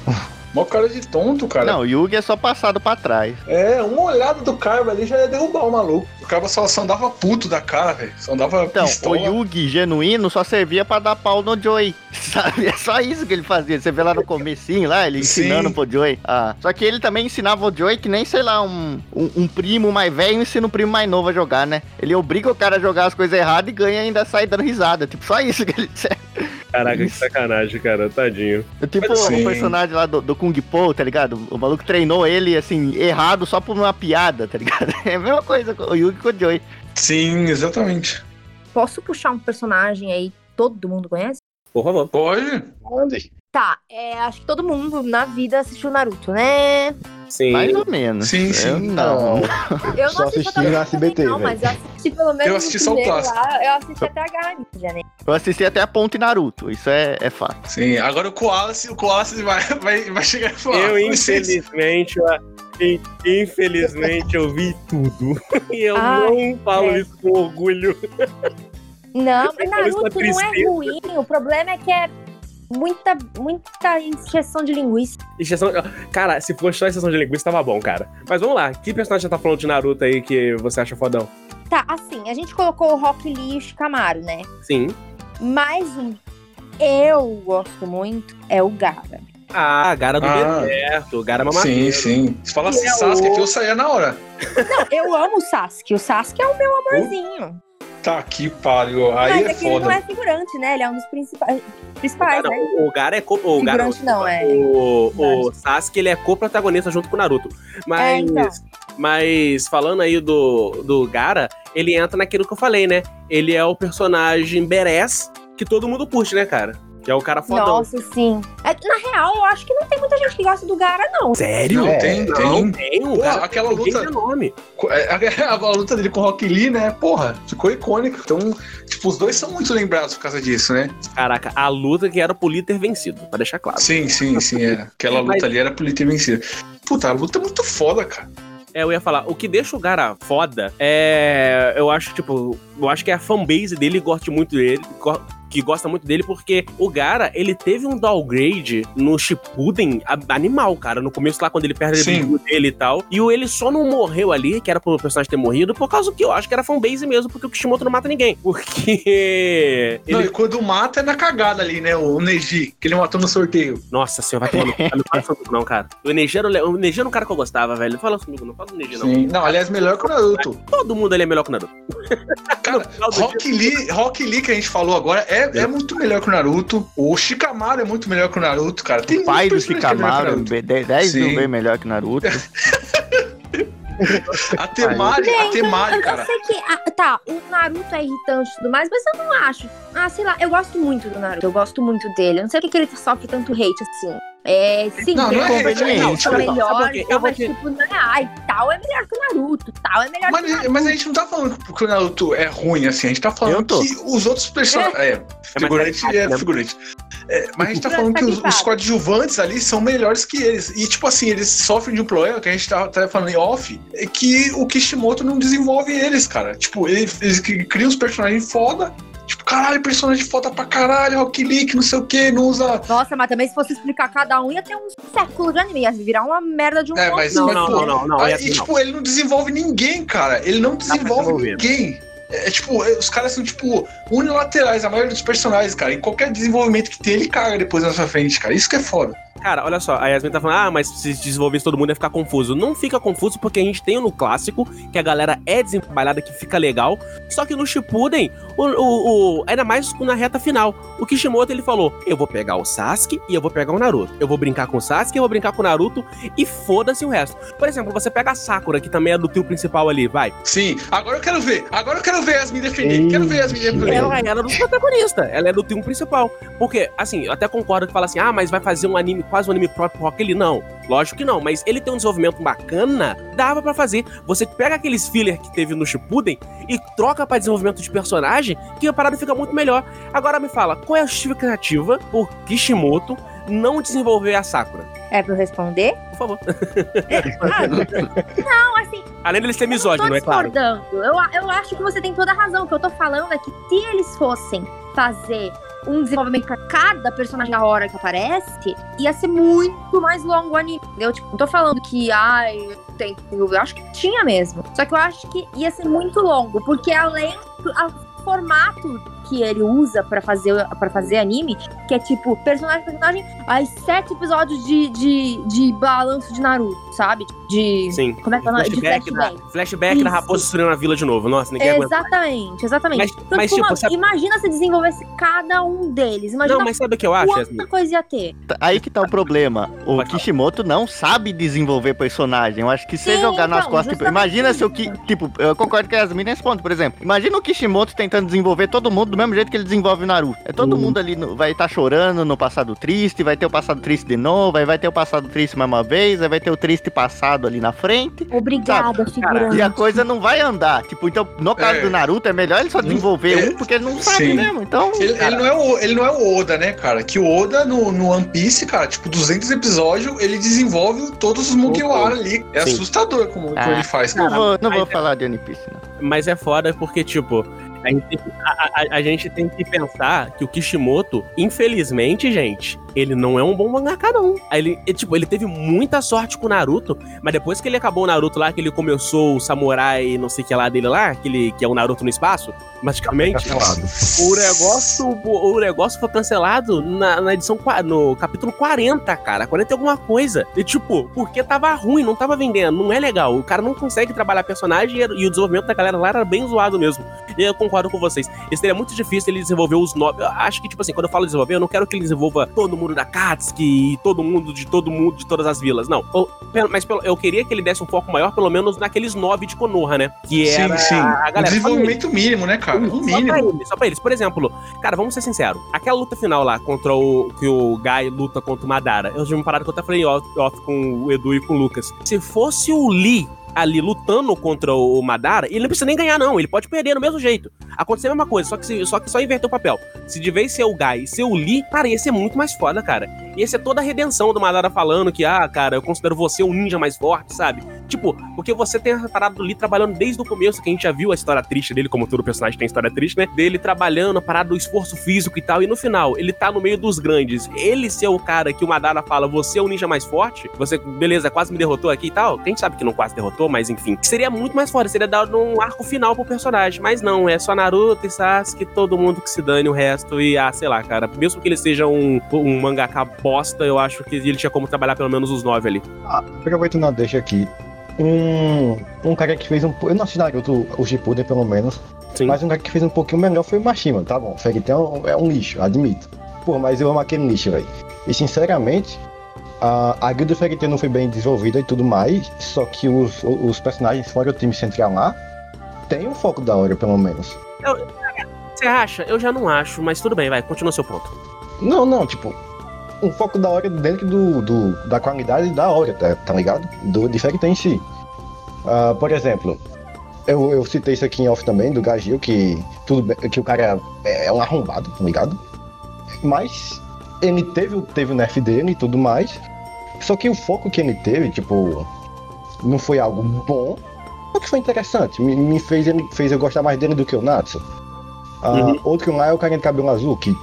Speaker 2: Mó cara de tonto, cara.
Speaker 6: Não, o Yugi é só passado pra trás.
Speaker 2: É, uma olhada do Kaiba ali já ia derrubar o maluco. O Kaiba só, só andava puto da cara, velho. Só andava
Speaker 6: Então,
Speaker 2: pistola.
Speaker 6: o Yugi genuíno só servia pra dar pau no Joey, sabe? É só isso que ele fazia. Você vê lá no comecinho, lá, ele
Speaker 2: Sim.
Speaker 6: ensinando pro Joey. Ah, só que ele também ensinava o Joey que nem, sei lá, um, um, um primo mais velho ensina um primo mais novo a jogar, né? Ele obriga o cara a jogar as coisas erradas e ganha e ainda sai dando risada. Tipo, só isso que ele serve.
Speaker 3: Caraca, que sacanagem, cara. Tadinho.
Speaker 6: Tipo,
Speaker 2: Sim.
Speaker 6: o personagem lá do, do Kung Po, tá ligado? O maluco treinou ele, assim, errado só por uma piada, tá ligado? É a mesma coisa com o Yugi com o Joey.
Speaker 2: Sim, exatamente.
Speaker 4: Posso puxar um personagem aí que todo mundo conhece?
Speaker 3: Por favor.
Speaker 2: Pode?
Speaker 5: Onde?
Speaker 4: Tá, é, acho que todo mundo na vida assistiu Naruto, né?
Speaker 3: Sim.
Speaker 6: Mais ou menos.
Speaker 2: Sim, sim.
Speaker 6: Eu não.
Speaker 4: Eu
Speaker 5: Só
Speaker 4: assisti
Speaker 5: assisti no SBT,
Speaker 4: não,
Speaker 5: velho.
Speaker 4: mas eu assisti pelo menos
Speaker 2: Eu assisti só o clássico.
Speaker 4: lá, eu assisti até a Garra Ninja, né?
Speaker 6: Eu assisti até a Ponte Naruto, isso é, é fato.
Speaker 2: Sim. Agora o Koalas, o Koalas vai, vai, vai chegar e falar.
Speaker 3: Eu,
Speaker 2: "Vocês-
Speaker 3: infelizmente, eu- in- infelizmente, eu vi tudo. E eu
Speaker 4: Ai,
Speaker 3: não falo
Speaker 4: é.
Speaker 3: isso com orgulho.
Speaker 4: Não, mas Naruto não é ruim. O problema é que é muita, muita injeção de linguiça.
Speaker 3: Exceção... Cara, se fosse só exceção de linguiça, tava bom, cara. Mas vamos lá, que personagem você tá falando de Naruto aí que você acha fodão?
Speaker 4: Tá, assim, a gente colocou o Rock Lee e o Shikamaru, né?
Speaker 3: Sim.
Speaker 4: Mais um eu gosto muito é o Gara.
Speaker 3: Ah, Gara do
Speaker 2: Ah.
Speaker 3: deserto, Gara
Speaker 2: Sim,
Speaker 3: mamadeiro.
Speaker 2: sim. Se falasse
Speaker 4: é
Speaker 2: Sasuke
Speaker 4: o-
Speaker 2: aqui, eu saía na hora.
Speaker 4: Não, eu amo o Sasuke. O Sasuke é o meu amorzinho.
Speaker 2: Tá que pariu. Aí
Speaker 4: Mas
Speaker 2: é
Speaker 4: é que ele não
Speaker 2: foda.
Speaker 4: é figurante, né? Ele é um dos principais,
Speaker 3: O
Speaker 4: principais,
Speaker 3: Gara,
Speaker 4: né?
Speaker 3: o Gara é co... o Gara,
Speaker 4: Figurante não, é.
Speaker 3: O, o Sasuke, ele é co-protagonista junto com o Naruto. Mas,
Speaker 4: É, então.
Speaker 3: mas falando aí do, do Gara, ele entra naquilo que eu falei, né? Ele é o personagem Beres que todo mundo curte, né, cara? Que é o cara fodão.
Speaker 4: Nossa, sim. É na real, eu acho que não tem muita gente que gosta do Gara, não.
Speaker 3: Sério?
Speaker 2: Não,
Speaker 5: É,
Speaker 2: tem,
Speaker 3: Não,
Speaker 2: tem.
Speaker 3: tem. O
Speaker 2: Pô,
Speaker 3: Gara
Speaker 2: aquela
Speaker 3: tem
Speaker 2: luta-
Speaker 3: nome.
Speaker 2: É, A, a luta dele com o Rock Lee, né? Porra, ficou icônica. Então, tipo, os dois são muito lembrados por causa disso, né?
Speaker 3: Caraca, a luta que era pro Lee ter vencido, pra deixar claro.
Speaker 2: Sim, sim, sim. É. Aquela luta
Speaker 3: Mas-
Speaker 2: ali era por ele ter vencido. Puta, a luta é muito foda, cara.
Speaker 3: É, eu ia falar, o que deixa o Gara foda é. Eu acho, tipo, eu acho que a fanbase dele gosta muito dele. Que gosta muito dele, porque o Gara, ele teve um downgrade no Shippuden animal, cara. No começo lá, quando ele perde
Speaker 2: Sim.
Speaker 3: o dele e tal. E o ele só não morreu ali, que era pro personagem ter morrido, por causa que eu acho que era fanbase mesmo, porque o Kishimoto não mata ninguém. Porque.
Speaker 2: Não,
Speaker 3: Ele...
Speaker 2: e quando mata é na cagada ali, né? O Neji, que ele matou no sorteio.
Speaker 3: Nossa senhora, vai tomar no. Não fala comigo, não, cara. O Neji, era o, o Neji era um cara que eu gostava, velho. Não fala comigo, não fala do Neji, não.
Speaker 2: Sim. Não, aliás, melhor que o Naruto.
Speaker 3: Todo mundo ali é melhor que o Naruto.
Speaker 2: Cara, Rock Lee, Rock Lee que a gente falou agora é, é muito melhor que o Naruto. O Shikamaru é muito melhor que o Naruto, cara. Tem
Speaker 6: O pai do
Speaker 2: é o
Speaker 6: Shikamaru,
Speaker 2: Naruto.
Speaker 6: 10 mil vezes melhor que Naruto.
Speaker 2: A Temari, a
Speaker 4: Gente,
Speaker 2: Temari,
Speaker 4: eu,
Speaker 2: cara.
Speaker 4: sei que. ah, tá, o Naruto é irritante e tudo mais, mas eu não acho. Ah, sei lá, eu gosto muito do Naruto. Eu gosto muito dele. Eu não sei por que ele sofre tanto hate assim. É, sim,
Speaker 2: Não, não é
Speaker 4: conveniente,
Speaker 2: não,
Speaker 4: é
Speaker 2: sabe-
Speaker 3: sabe
Speaker 4: melhor, tal,
Speaker 3: vou
Speaker 4: mas
Speaker 3: te-
Speaker 4: tipo, não é, ai, tal é melhor que o Naruto, tal é melhor que o
Speaker 2: Mas,
Speaker 4: Naruto.
Speaker 2: mas a gente não tá falando que o Naruto é ruim, assim. A gente tá falando que os outros personagens. É, figurante
Speaker 3: mais
Speaker 2: é
Speaker 3: né?
Speaker 2: figurante. É, mas a gente tá
Speaker 4: Figurante
Speaker 2: falando que os,
Speaker 4: tá
Speaker 2: os coadjuvantes ali são melhores que eles. E, tipo assim, eles sofrem de um problema que a gente tá, tá falando em off, é que o Kishimoto não desenvolve eles, cara. Tipo, ele- eles que criam os personagens foda. Caralho, personagem foda pra caralho, Rock Lee, que não sei o que, não usa.
Speaker 4: Nossa, mas também se fosse explicar cada um, ia ter um século de anime, ia virar uma merda de um
Speaker 2: É, mas-
Speaker 3: Não,
Speaker 2: mas,
Speaker 3: não,
Speaker 2: pô,
Speaker 3: não, não, não.
Speaker 2: Aí,
Speaker 3: é assim, não.
Speaker 2: tipo, ele não desenvolve ninguém, cara. Ele não desenvolve
Speaker 3: desenvolver.
Speaker 2: ninguém. É, tipo, é, os caras são, tipo, unilaterais, a maioria dos personagens, cara. E qualquer desenvolvimento que tem, ele caga depois na sua frente, cara. Isso que é foda.
Speaker 3: Cara, olha só, a Yasmin tá falando, ah, mas se desenvolvesse todo mundo ia ficar confuso. Não fica confuso porque a gente tem no clássico, que a galera é desembalada, que fica legal. Só que no Shippuden, o, o, o- ainda mais na reta final, o Kishimoto ele falou: eu vou pegar o Sasuke e eu vou pegar o Naruto. Eu vou brincar com o Sasuke, eu vou brincar com o Naruto e foda-se o resto. Por exemplo, você pega a Sakura, que também é do tio principal ali, vai.
Speaker 2: Sim, agora eu quero ver. Agora eu quero ver Yasmin defender. Quero ver Yasmin defender.
Speaker 3: Ela era do protagonista, ela é do time principal. Porque, assim, eu até concordo que fala assim, ah, mas vai fazer um anime, quase um anime próprio pro Rock Lee. Não, lógico que não, mas ele tem um desenvolvimento bacana, dava pra fazer. Você pega aqueles filler que teve no Shippuden e troca pra desenvolvimento de personagem, que a parada fica muito melhor. Agora me fala, qual é a justificativa por Kishimoto não desenvolver a Sakura?
Speaker 4: É pra eu responder?
Speaker 3: Por favor.
Speaker 4: Ah, não, assim,
Speaker 3: Além dele ser
Speaker 4: Eu
Speaker 3: misógino, é claro.
Speaker 4: Eu, eu acho que você tem toda a razão. O que eu tô falando é que se eles fossem fazer um desenvolvimento pra cada personagem na hora que aparece, ia ser muito mais longo o anime. Entendeu? Tipo, não tô falando que, ai, tem que desenvolver. Eu acho que tinha mesmo. Só que eu acho que ia ser muito longo, porque além do formato que ele usa pra fazer para fazer anime, que é tipo personagem personagem, aí sete episódios de, de, de balanço de Naruto, sabe? De
Speaker 3: Sim.
Speaker 4: como é que é o nome? De
Speaker 3: Flashback,
Speaker 4: flashback.
Speaker 3: da, flashback da
Speaker 4: Isso.
Speaker 3: raposa destruindo a vila de novo. Nossa, ninguém aguenta.
Speaker 4: Exatamente, exatamente.
Speaker 3: Mas-
Speaker 4: Então,
Speaker 3: mas,
Speaker 4: tipo,
Speaker 3: tipo, sabe-
Speaker 4: imagina se desenvolvesse cada um deles. Imagina
Speaker 3: Não, mas sabe o que eu acho,
Speaker 4: quanta coisa ia ter.
Speaker 6: Aí que tá o problema. O
Speaker 3: falar.
Speaker 6: Kishimoto não sabe desenvolver personagem. Eu acho que se
Speaker 4: Sim,
Speaker 6: jogar nas
Speaker 4: então,
Speaker 6: costas, tipo, imagina se o que. Tipo, eu concordo com a Yasmin nesse ponto, por exemplo. Imagina o Kishimoto tentando desenvolver todo mundo do mesmo jeito que ele desenvolve o Naruto. É todo
Speaker 3: Uhum.
Speaker 6: mundo ali no- vai estar chorando no passado triste, vai ter o passado triste de novo, aí vai ter o passado triste mais uma vez, aí vai ter o triste passado ali na frente.
Speaker 4: Obrigada, figurante.
Speaker 6: E a coisa não vai andar. Tipo, então, no caso
Speaker 2: É.
Speaker 6: do Naruto, é melhor ele só desenvolver
Speaker 2: É.
Speaker 6: um, porque ele não sabe
Speaker 2: Sim.
Speaker 6: mesmo. Então,
Speaker 2: Ele, ele não é o, ele não é o Oda, né, cara? Que o Oda no, no One Piece, cara, tipo, 200 episódios, ele desenvolve todos os Mugiwara ali. É
Speaker 3: Sim.
Speaker 2: assustador como, como
Speaker 6: Ah.
Speaker 2: ele faz,
Speaker 6: não
Speaker 2: cara.
Speaker 6: vou, não vou
Speaker 3: é-
Speaker 6: falar de One Piece, não.
Speaker 3: Mas é foda porque, tipo, A gente, a, a- a gente tem que pensar que o Kishimoto, infelizmente, gente, ele não é um bom mangaka, não. Ele, ele, tipo, ele teve muita sorte com o Naruto, mas depois que ele acabou o Naruto lá, que ele começou o samurai não sei o que lá dele lá, aquele, que é o Naruto no espaço,
Speaker 5: Cancelado.
Speaker 3: o negócio, o, o negócio foi cancelado na, na edição, no capítulo 40, cara. 40 e alguma coisa. E tipo, porque tava ruim, não tava vendendo, não é legal. O cara não consegue trabalhar personagem e, e o desenvolvimento da galera lá era bem zoado mesmo. E eu concordo com vocês. Isso seria muito difícil ele desenvolver os nove. Eu acho que, tipo assim, quando eu falo desenvolver, eu não quero que ele desenvolva todo mundo da Katsuki e todo mundo de todo mundo de todas as vilas. Não. Eu- mas eu queria que ele desse um foco maior, pelo menos naqueles nove de Konoha, né? Que
Speaker 2: Sim,
Speaker 3: era
Speaker 2: sim.
Speaker 3: a
Speaker 2: Um
Speaker 3: galera.
Speaker 2: desenvolvimento mínimo, né, cara? Um
Speaker 3: pra
Speaker 2: mínimo.
Speaker 3: eles, só pra eles. Por exemplo, cara, vamos ser sinceros. Aquela luta final lá contra o. que o Guy luta contra o Madara. Eu já me parado que eu até falei off, off com o Edu e com o Lucas. Se fosse o Lee ali lutando contra o Madara, ele não precisa nem ganhar, não. Ele pode perder do mesmo jeito. Acontecer a mesma coisa, só que, só que só inverter o papel. Se de vez ser o Guy e ser o Lee, cara, ia ser muito mais foda, cara. Ia ser toda a redenção do Madara falando que, ah, cara, eu considero você o ninja mais forte, sabe? Tipo, porque você tem a parada do Lee trabalhando desde o começo, que a gente já viu a história triste dele, como todo personagem tem história triste, né? Dele trabalhando, a parada do esforço físico e tal. E no final, ele tá no meio dos grandes. Ele ser o cara que o Madara fala, você é o ninja mais forte, você, beleza, quase me derrotou aqui e tal. Gente sabe que não quase derrotou, mas enfim. Seria muito mais foda, seria dar um arco final pro personagem. Mas não, é só Naruto e Sasuke, todo mundo que se dane o resto. E, ah, sei lá, cara. Mesmo que ele seja um, um mangaka bosta, eu acho que ele tinha como trabalhar pelo menos os nove ali.
Speaker 5: Aproveitando a deixa aqui. Um, um cara que fez um. Eu não assisti Naruto, o Shippuden pelo menos.
Speaker 3: Sim.
Speaker 5: Mas um cara que fez um pouquinho melhor foi o Mashima, tá bom. Fairy Tail é um lixo, admito. Pô, mas eu amo aquele lixo, velho. E sinceramente, a, a guilda Fairy Tail não foi bem desenvolvida e tudo mais. Só que os, os personagens fora o time central lá tem um foco da hora, pelo menos.
Speaker 3: Você acha? Eu já não acho, mas tudo bem, vai, continua seu ponto.
Speaker 5: Não, não, tipo, um foco da hora dentro do, do- da qualidade da hora, tá, tá ligado? Do Tail em si. Ah, por exemplo, eu, eu citei isso aqui em off também, do Gagil, que, tudo bem, que o cara é, é um arrombado, tá ligado? Mas ele teve, o- teve o nerf dele e tudo mais. Só que o foco que ele teve, tipo, não foi algo bom, só que foi interessante. Me, me fez, ele, fez eu gostar mais dele do que o Natsu. Ah,
Speaker 3: Uhum.
Speaker 5: Outro lá é o cara de cabelo azul, que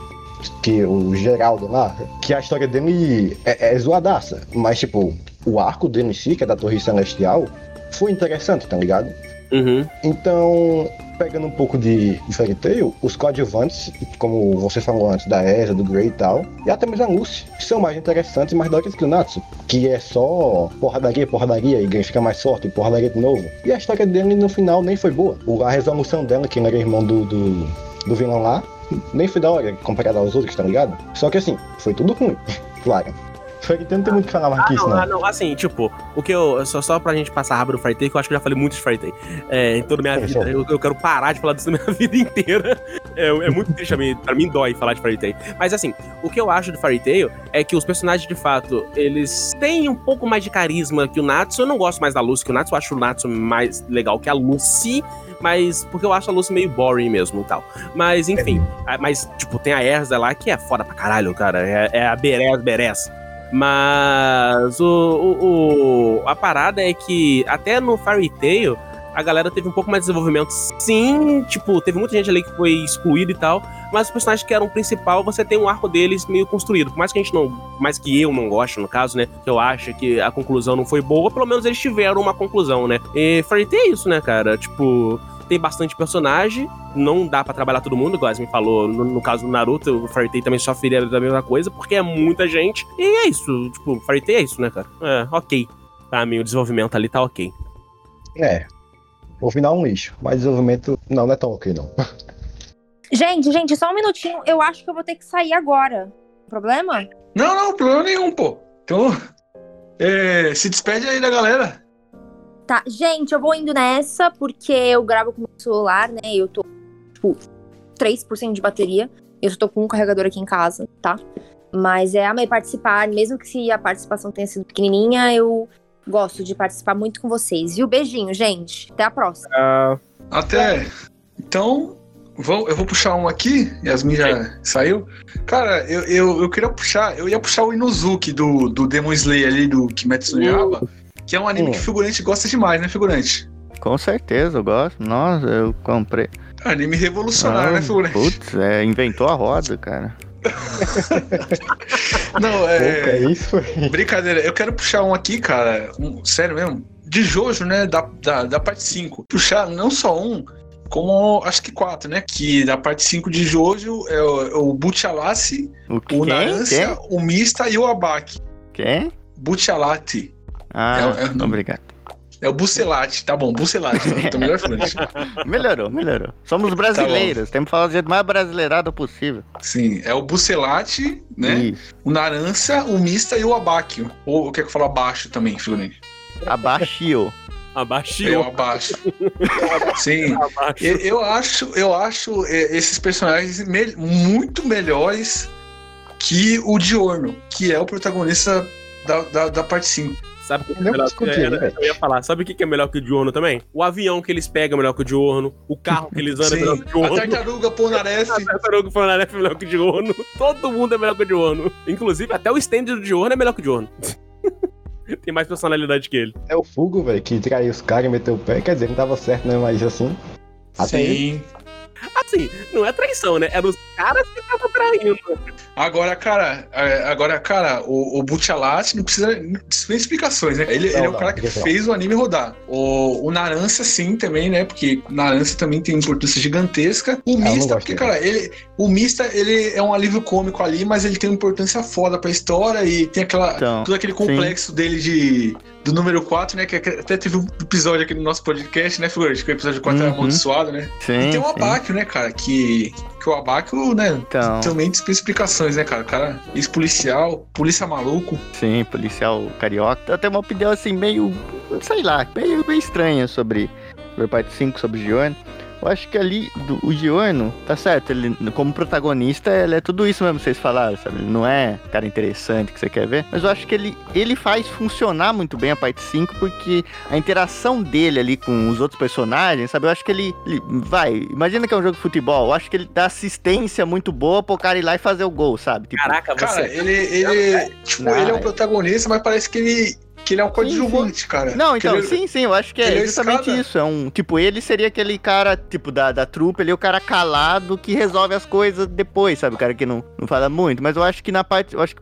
Speaker 5: que o Geraldo lá, que a história dele é, é zoadaça, mas tipo, o arco dele em si, que é da Torre Celestial, foi interessante, tá ligado?
Speaker 3: Uhum.
Speaker 5: Então, pegando um pouco de, de Fairy Tail, os coadjuvantes, como você falou antes, da Eza, do Grey e tal, e até mesmo a Lucy, são mais interessantes e mais da que o Natsu, que é só porradaria, porradaria, e Grey fica mais forte, e porradaria de novo. E a história dele no final nem foi boa. A resolução dela, que ele era irmão do, do, do vilão lá, nem foi da hora comparado aos outros, tá ligado? Só que assim, foi tudo ruim, claro. Fairy Tail não tem muito o que falar mais que isso,
Speaker 3: Não, ah, não, assim, tipo, o que eu. Só, só pra gente passar rápido no Friday, que eu acho que eu já falei muito de Friday. É, em toda a minha
Speaker 5: Sim,
Speaker 3: vida. Eu, eu quero parar de falar disso na minha vida inteira. É, é muito triste, pra mim, pra mim dói falar de Fairy Tail. Mas assim, o que eu acho de Fairy Tail é que os personagens, de fato, eles têm um pouco mais de carisma que o Natsu. Eu não gosto mais da Lucy, que o Natsu eu acho o Natsu mais legal que a Lucy. Mas porque eu acho a Lucy meio boring mesmo e tal. Mas enfim. Ah, Mas, tipo, tem a Erza lá que é foda pra caralho, cara. É, é a Beres Beres. Mas o, o- o- a parada é que até no Fairy Tail a galera teve um pouco mais de desenvolvimento. Sim, tipo, teve muita gente ali que foi excluída e tal, mas os personagens que eram principal, você tem um arco deles meio construído. Por mais que a gente não, mais que eu não goste, no caso, né, que eu acho que a conclusão não foi boa, pelo menos eles tiveram uma conclusão, né? E Fairy Tail é isso, né, cara? Tipo, tem bastante personagem, não dá pra trabalhar todo mundo, igual a Yasmin falou, no, no caso do Naruto, o Fairy Tail também sofreria da mesma coisa, porque é muita gente. E é isso, tipo, Fairy Tail é isso, né, cara? É, ok. Pra mim, o desenvolvimento ali tá ok.
Speaker 5: É. O final é um lixo, mas desenvolvimento não, não é tão ok, não.
Speaker 4: Gente, gente, só um minutinho. Eu acho que eu vou ter que sair agora. Problema?
Speaker 2: Não, não, problema nenhum, pô. Então, é, se despede aí da galera.
Speaker 4: Tá, gente, eu vou indo nessa porque eu gravo com o meu celular, né? Eu tô, tipo, 3% de bateria. Eu só tô com um carregador aqui em casa, tá? Mas é amei participar, mesmo que se a participação tenha sido pequenininha, eu gosto de participar muito com vocês. Viu? Beijinho, gente. Até a próxima.
Speaker 2: Até. Então, vou, eu vou puxar um aqui. Yasmin já saiu. Cara, eu, eu, eu queria puxar. Eu ia puxar o Inuzuki do, do Demon Slayer ali, do Kimetsu no Yaiba. Que é um anime
Speaker 5: Hum.
Speaker 2: que figurante gosta demais, né, figurante?
Speaker 6: Com certeza, eu gosto. Nossa, eu comprei.
Speaker 2: Anime revolucionário, né,
Speaker 6: Ah,
Speaker 2: figurante?
Speaker 6: Putz, é, inventou a roda, cara.
Speaker 2: Não, é.
Speaker 5: que é isso? velho?
Speaker 2: Brincadeira, eu quero puxar um aqui, cara. um- sério mesmo. De Jojo, né? Da, da, da parte 5. Puxar não só um, como acho que quatro, né? Que da parte 5 de Jojo é o, o Butchalassi,
Speaker 6: O
Speaker 2: o o Mista e o Abaki.
Speaker 6: Quem?
Speaker 2: Butchalati.
Speaker 6: Ah,
Speaker 2: É- é-
Speaker 6: obrigado.
Speaker 2: É o Bucelati, tá bom, Bucelati. Tô melhor frente.
Speaker 6: Melhorou, melhorou. Somos brasileiros, temos que falar do jeito mais brasileirado possível.
Speaker 2: Sim, é o Bucelati, né?
Speaker 6: Isso.
Speaker 2: O Narância, o Mista e o Abaki. Ou quer que eu falo abaixo também, figurante?
Speaker 6: Abaixio.
Speaker 3: Abaixo.
Speaker 2: Eu abaixo. Sim.
Speaker 3: Abaixo.
Speaker 2: Eu, eu acho, eu acho é, esses personagens me- muito melhores que o Diorno, que é o protagonista da, da, da parte 5.
Speaker 3: Sabe o que, que é melhor que era-. Eu ia falar, sabe o que que é melhor que o Diorno também? O avião que eles pegam é melhor que o Diorno. O carro que eles andam é melhor
Speaker 2: Sim.
Speaker 3: que o
Speaker 2: A
Speaker 3: Diorno.
Speaker 2: tartaruga Polnareff.
Speaker 3: A tartaruga Fanaref é melhor que o Diorno. Todo mundo é melhor que o Diorno. Inclusive, até o stand do Diorno é melhor que o Diorno. Tem mais personalidade que ele.
Speaker 5: É o Fugo, velho, que traiu os caras e meteu o pé. Quer dizer, não tava certo, né? Mas assim. Até ele.
Speaker 2: Sim.
Speaker 3: Assim, não é traição, né? Era os caras que estavam traindo.
Speaker 2: Agora, cara, é, agora, cara, o, o Butchalat não precisa nem explicações, né? Ele,
Speaker 5: Não,
Speaker 2: ele é o
Speaker 5: não,
Speaker 2: cara que
Speaker 5: não.
Speaker 2: fez o anime rodar. O, o sim, também, né? Porque Narância também tem importância gigantesca. O
Speaker 5: não
Speaker 2: Mista, porque, cara, ele, o Mista, ele é um alívio cômico ali, mas ele tem uma importância foda pra história e tem aquela,
Speaker 6: Então,
Speaker 2: todo aquele complexo dele de do número 4, né? Que até teve um episódio aqui no nosso podcast, né, Figurante? Que o episódio 4 era
Speaker 6: Uhum.
Speaker 2: amaldiçoado, né?
Speaker 6: sim,
Speaker 2: E tem o. Abáquio, né, cara? Que, que o Abáquio, né?
Speaker 6: Então,
Speaker 2: Também dispensa explicações, né, cara? O cara, ex-policial, polícia maluco.
Speaker 6: sim, policial carioca. Tenho uma opinião assim, meio, sei lá, meio, meio estranha sobre, sobre parte 5, sobre o Giorno. Eu acho que ali, do, o Giorno, tá certo, ele como protagonista, ele é tudo isso mesmo que vocês falaram, sabe? Ele não é cara interessante que você quer ver, mas eu acho que ele, ele faz funcionar muito bem a parte 5, porque a interação dele ali com os outros personagens, sabe? Eu acho que ele, ele- vai, imagina que é um jogo de futebol, eu acho que ele dá assistência muito boa pro cara ir lá e fazer o gol, sabe? Tipo,
Speaker 3: Caraca,
Speaker 2: Cara,
Speaker 3: você.
Speaker 2: ele, ele, tipo,
Speaker 6: Não,
Speaker 2: ele é o
Speaker 6: é.
Speaker 2: protagonista, mas parece que ele, que ele é um coadjuvante, cara.
Speaker 6: Não, então,
Speaker 2: ele-
Speaker 6: sim, sim, eu acho que é
Speaker 2: é
Speaker 6: justamente isso. É um, tipo, ele seria aquele cara, tipo, da, da trupe, ele é o cara calado que resolve as coisas depois, sabe? O cara que não, não fala muito. Mas eu acho que na parte. Eu acho que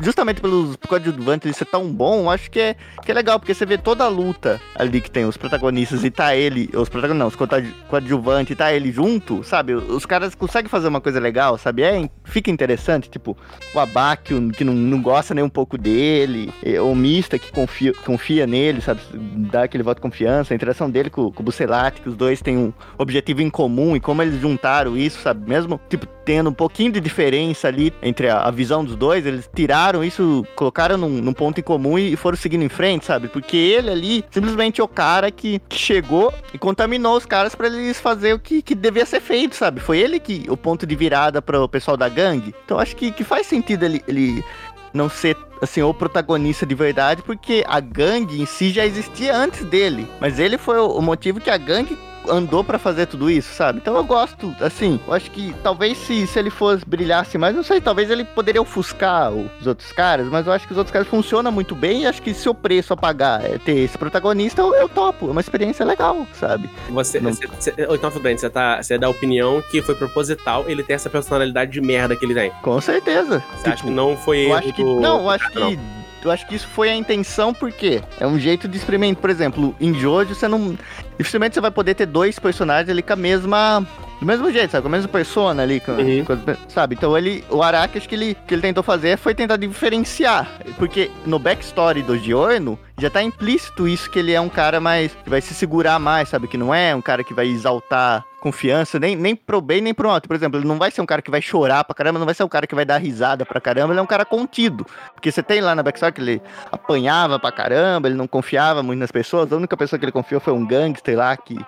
Speaker 6: justamente pelos coadjuvantes ser tão bom, acho que é, que é legal, porque você vê toda a luta ali que tem os protagonistas e tá ele, os protagonistas não, os coadju- coadjuvantes e tá ele junto, sabe? Os caras conseguem fazer uma coisa legal, sabe? É, fica interessante, tipo, o Abakio, que não, não gosta nem um pouco dele, o Mista, que confia, confia nele, sabe? Dá aquele voto de confiança, a interação dele com, com o Bucelati, que os dois têm um objetivo em comum, e como eles juntaram isso, sabe? Mesmo, tipo, tendo um pouquinho de diferença ali entre a, a visão dos dois, eles tiraram isso, colocaram num, num ponto em comum e foram seguindo em frente, sabe? Porque ele ali, simplesmente é o cara que, que chegou e contaminou os caras pra eles fazer o que, que devia ser feito, sabe? Foi ele que, o ponto de virada pro pessoal da gangue. Então acho que, que faz sentido ele, ele não ser assim o protagonista de verdade, porque a gangue em si já existia antes dele, mas ele foi o, o motivo que a gangue andou pra fazer tudo isso, sabe? Então eu gosto, assim, eu acho que talvez se, se ele fosse brilhasse mais, não sei, talvez ele poderia ofuscar os outros caras, mas eu acho que os outros caras funcionam muito bem e acho que se o preço a pagar é ter esse protagonista, eu, eu topo, é uma experiência legal, sabe?
Speaker 3: Você,
Speaker 6: Não.
Speaker 3: você, você- então, você, tá, você é da opinião que foi proposital ele ter essa personalidade de merda que ele tem.
Speaker 6: Com certeza.
Speaker 3: Você acha que não foi
Speaker 6: Eu acho que. Não, eu acho
Speaker 3: Não.
Speaker 6: Eu acho que isso foi a intenção, porque é um jeito de experimentar. Por exemplo, em Jojo, você não. Dificilmente você vai poder ter dois personagens ali com a mesma. Do mesmo jeito, sabe? Com a mesma persona ali, com,
Speaker 3: Uhum.
Speaker 6: com- sabe? Então ele. O Araki, acho que ele, que ele tentou fazer foi tentar diferenciar. Porque no backstory do Giorno, já tá implícito isso que ele é um cara mais. que vai se segurar mais, sabe? Que não é um cara que vai exaltar confiança, nem, nem pro bem nem pro mal. Por exemplo, ele não vai ser um cara que vai chorar pra caramba, não vai ser um cara que vai dar risada pra caramba, ele é um cara contido. Porque você tem lá na backstory que ele apanhava pra caramba, ele não confiava muito nas pessoas, a única pessoa que ele confiou foi um gangster lá, que foi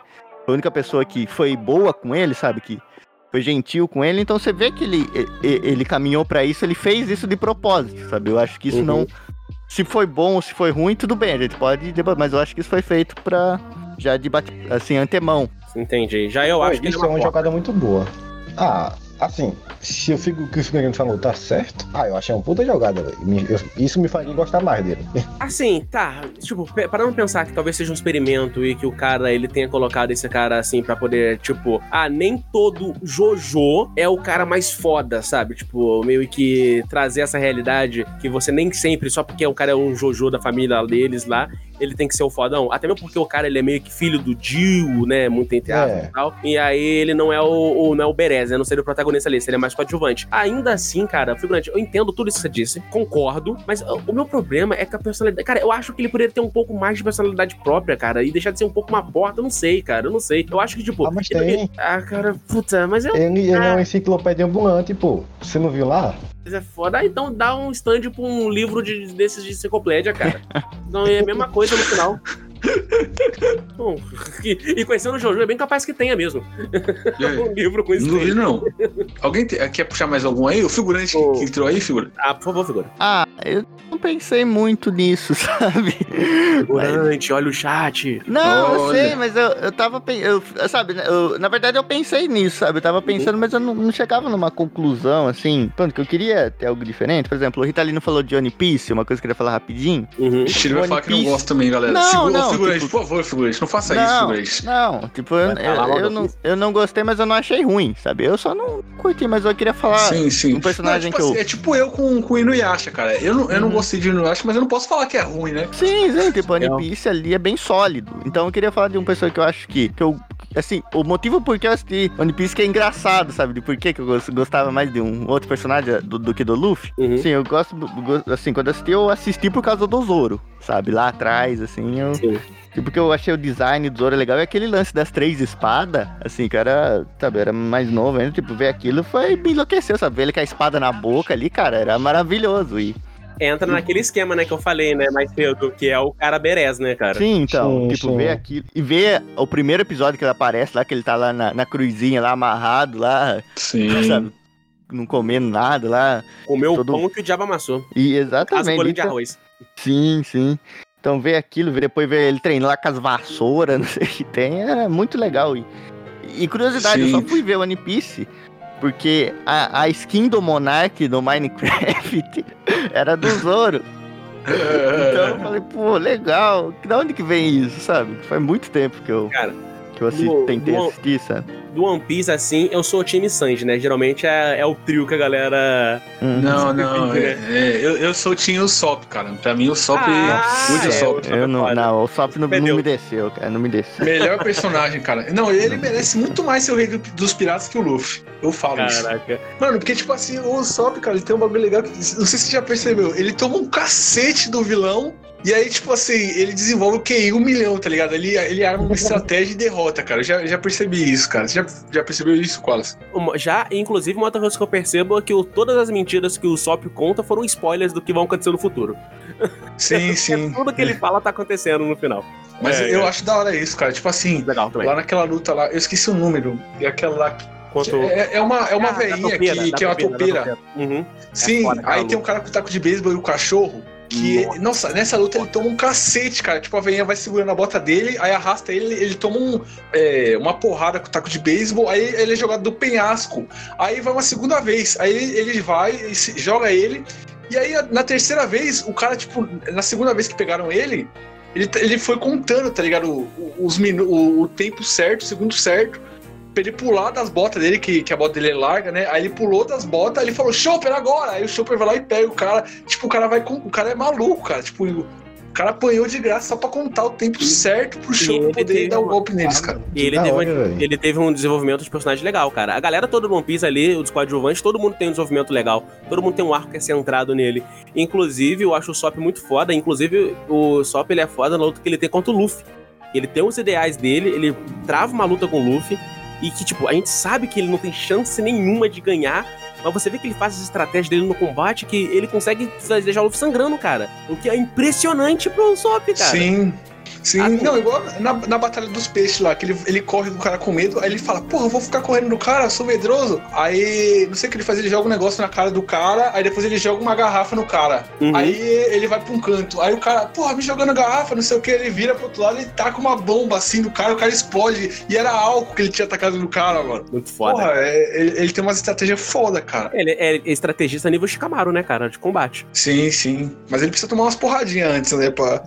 Speaker 6: a única pessoa que foi boa com ele, sabe? Que foi gentil com ele, então você vê que ele, e- ele caminhou pra isso, ele fez isso de propósito, sabe? Eu acho que isso
Speaker 3: Uhum.
Speaker 6: não. Se foi bom ou se foi ruim, tudo bem, a gente pode mas eu acho que isso foi feito pra já de bate, assim, antemão.
Speaker 3: Entendi. Já eu
Speaker 5: Pô,
Speaker 3: acho que é
Speaker 5: isso é
Speaker 3: uma
Speaker 5: jogada muito boa. Ah, assim, se o figu- que o figurino falou tá certo, ah, eu achei uma puta jogada, eu- Isso me faria gostar mais dele.
Speaker 3: Assim, tá. Tipo, parando pra pensar que talvez seja um experimento e que o cara, ele tenha colocado esse cara assim pra poder, tipo, ah, nem todo Jojo é o cara mais foda, sabe? Tipo, meio que trazer essa realidade que você nem sempre, só porque o cara é um Jojo da família deles lá, ele tem que ser o fodão. Até mesmo porque o cara, ele é meio que filho do Dio, né? Muito entre
Speaker 5: É.
Speaker 3: e tal. E aí ele não é o, o- não é o Berez, né? Não seria o protagonista ali, seria mais coadjuvante. Ainda assim, cara, figurante, eu entendo tudo isso que você disse, concordo, mas o, meu problema é que a personalidade. Cara, eu acho que ele poderia ter um pouco mais de personalidade própria, cara, e deixar de ser um pouco uma porta, eu não sei, cara, eu não sei. Eu acho que, tipo.
Speaker 5: Ah, mas
Speaker 3: ele-
Speaker 5: tem.
Speaker 3: Ah, cara, puta, mas é,
Speaker 5: Ele, ele é
Speaker 3: Ah.
Speaker 5: uma enciclopédia ambulante, pô. Você não viu lá?
Speaker 3: É foda. Ah, então dá um stand pra um livro de, desses de enciclopédia, cara. Não é a mesma coisa no final. Bom, e, e conhecendo o Jojo, é bem capaz que tenha mesmo.
Speaker 2: Aí?
Speaker 3: Um livro com isso.
Speaker 2: Não duvido, não. Alguém te- quer puxar mais algum aí? O figurante que- entrou aí, figura?
Speaker 3: Ah, por favor, figura.
Speaker 6: Ah, eu não pensei muito nisso, sabe?
Speaker 3: Figurante, olha o chat.
Speaker 6: Não, eu
Speaker 2: Olha.
Speaker 6: sei, mas eu, eu tava pensando. Sabe, né, eu- na verdade eu pensei nisso, sabe? Eu tava pensando, mas eu não, não chegava numa conclusão, assim. Pronto, que eu queria ter algo diferente. Por exemplo, o Ritalino falou de One Piece, uma coisa que eu queria falar rapidinho.
Speaker 3: Uhum.
Speaker 2: Ixi, ele vai falar que não
Speaker 6: Piece.
Speaker 2: gosta também, galera.
Speaker 6: Não,
Speaker 2: Segura,
Speaker 6: não,
Speaker 2: ô, figurante,
Speaker 6: tipo-
Speaker 2: por favor, figurante. Não faça isso,
Speaker 6: Não,
Speaker 2: figurante.
Speaker 6: não, tipo, eu, eu, eu não, eu não gostei, mas eu não achei ruim, sabe? Eu só não curti, mas eu queria falar.
Speaker 2: sim, sim.
Speaker 6: um personagem
Speaker 2: Não, tipo
Speaker 6: que eu-
Speaker 2: assim, É tipo eu com, com o Inuyasha, cara. Eu não, eu não
Speaker 6: Uhum.
Speaker 2: gostei de Inuyasha, mas eu não posso falar que é ruim, né?
Speaker 6: Sim, sim, tipo, One. Piece ali é bem sólido. Então eu queria falar de uma pessoa que eu acho que, que eu. Assim, o motivo por que eu assisti One Piece que é engraçado, sabe? De por que eu gos- gostava mais de um outro personagem do, do que do Luffy.
Speaker 3: Uhum.
Speaker 6: Sim, eu gosto, assim, quando eu assisti, eu assisti por causa do Zoro, sabe? Lá atrás, assim, eu...
Speaker 3: Sim.
Speaker 6: Tipo, porque eu achei o design do Zoro legal. E aquele lance das três espadas, assim, que era, sabe, era mais novo ainda, tipo, ver aquilo foi, me enlouqueceu, sabe? Ver ele com a espada na boca ali, cara, era maravilhoso. E,
Speaker 3: Entra naquele esquema, né, que eu falei, né, mais cedo, que é o cara Berez, né, cara?
Speaker 6: sim, então,
Speaker 5: Sim,
Speaker 6: tipo,
Speaker 5: sim.
Speaker 6: ver aquilo. E ver o primeiro episódio que ele aparece lá, que ele tá lá na, na cruzinha, lá amarrado, lá,
Speaker 2: Sim.
Speaker 6: sabe? Não comendo nada lá.
Speaker 3: Comeu o
Speaker 6: Todo-
Speaker 3: pão que o diabo amassou.
Speaker 6: E
Speaker 3: As
Speaker 6: exatamente.
Speaker 3: bolinhas de
Speaker 6: então-
Speaker 3: arroz.
Speaker 6: Sim, sim. Então ver aquilo, ver depois ver ele treinando lá com as vassouras, não sei o que tem, é muito legal. E, e curiosidade, eu
Speaker 2: Sim.
Speaker 6: só fui ver One Piece porque a, a skin do Monark do Minecraft era do Zoro. Então eu falei, pô, legal. Da onde que vem isso, sabe? Faz muito tempo que eu,
Speaker 3: Cara,
Speaker 6: que eu assi-
Speaker 3: no-
Speaker 6: tentei
Speaker 3: no-
Speaker 6: assistir, sabe?
Speaker 3: Do One Piece, assim, eu sou o time Sanji, né? Geralmente é, é o trio que a galera.
Speaker 6: Uhum.
Speaker 2: Não, não,
Speaker 3: Né?
Speaker 2: é, é, eu, eu sou o Tinho Sop, cara. Pra mim, o Sop.
Speaker 3: Ah,
Speaker 2: Good
Speaker 3: é,
Speaker 2: Sop.
Speaker 6: Eu não, não, o Sop não, não me desceu, cara, não me desceu.
Speaker 2: Melhor personagem, cara. Não, ele merece muito mais ser o rei do- dos piratas que o Luffy. Eu falo isso.
Speaker 3: Caraca.
Speaker 2: Mano, porque, tipo assim, o Sop, cara, ele tem um bagulho legal que. Não sei se você já percebeu. Ele toma um cacete do vilão. E aí, tipo assim, ele desenvolve o QI um milhão, tá ligado? Ele, ele arma uma estratégia e derrota, cara. Eu já, já percebi isso, cara. Você já, já percebeu isso, Qualas?
Speaker 3: Já, inclusive, uma outra coisa que eu percebo é que o- todas as mentiras que o Sop conta foram spoilers do que vão acontecer no futuro.
Speaker 2: Sim, sim.
Speaker 3: Tudo que ele fala tá acontecendo no final.
Speaker 2: Mas
Speaker 3: É,
Speaker 2: eu
Speaker 3: é.
Speaker 2: acho da hora isso, cara. Tipo assim,
Speaker 3: Legal
Speaker 2: lá naquela luta lá, eu esqueci o número. E aquela lá. que-
Speaker 3: Quanto...
Speaker 2: É, é uma, é uma
Speaker 3: Ah, da
Speaker 2: veinha que,
Speaker 3: da
Speaker 2: que é uma
Speaker 3: topeira,
Speaker 2: topeira.
Speaker 3: Uhum.
Speaker 2: Sim,
Speaker 3: foda aquela
Speaker 2: aí tem um cara com taco de beisebol e o cachorro. Que,
Speaker 3: Nossa.
Speaker 2: nessa luta ele toma um cacete, cara. Tipo, a veinha vai segurando a bota dele, aí arrasta ele, ele toma um, é, uma porrada com o taco de beisebol, aí ele é jogado do penhasco. Aí vai uma segunda vez, aí ele, vai e se- joga ele. E aí, na terceira vez, o cara, tipo, na segunda vez que pegaram ele, ele, ele foi contando, tá ligado? Os minu o, o tempo certo, o segundo certo, pra ele pular das botas dele, que, que a bota dele é larga, né? Aí ele pulou das botas, aí ele falou, Chopper, agora! Aí o Chopper vai lá e pega o cara. Tipo, o cara vai com. O cara é maluco, cara. Tipo, o cara apanhou de graça só pra contar o tempo certo pro Chopper poder dar o
Speaker 3: uma-
Speaker 2: golpe neles, cara.
Speaker 3: E ele teve,
Speaker 5: hora,
Speaker 3: um, ele teve um desenvolvimento de personagem legal, cara. A galera toda do One Piece ali, os coadjuvantes, todo mundo tem um desenvolvimento legal. Todo mundo tem um arco que é centrado nele. Inclusive, eu acho o Sop muito foda. Inclusive, o Sop ele é foda na luta que ele tem contra o Luffy. Ele tem os ideais dele, ele trava uma luta com o Luffy. E que, tipo, a gente sabe que ele não tem chance nenhuma de ganhar. Mas você vê que ele faz as estratégias dele no combate que ele consegue deixar o Luffy sangrando, cara. O que é impressionante pro Sop, cara.
Speaker 2: Sim. Sim,
Speaker 3: Ah,
Speaker 2: não, igual na, na Batalha dos Peixes lá, que ele, ele corre do cara com medo, aí ele fala, porra, eu vou ficar correndo do cara, sou medroso. Aí, não sei o que ele faz, ele joga um negócio na cara do cara, aí depois ele joga uma garrafa no cara.
Speaker 3: Uhum.
Speaker 2: Aí ele vai pra um canto, aí o cara, porra, me jogando garrafa, não sei o que, ele vira pro outro lado e taca uma bomba assim no cara, o cara explode. E era álcool que ele tinha atacado no cara, mano.
Speaker 3: Muito foda.
Speaker 2: Porra, é- ele, ele tem uma estratégia foda, cara.
Speaker 3: Ele é estrategista nível Shikamaru, né, cara? De combate.
Speaker 2: Sim, sim. Mas ele precisa tomar umas porradinhas antes, né, pra...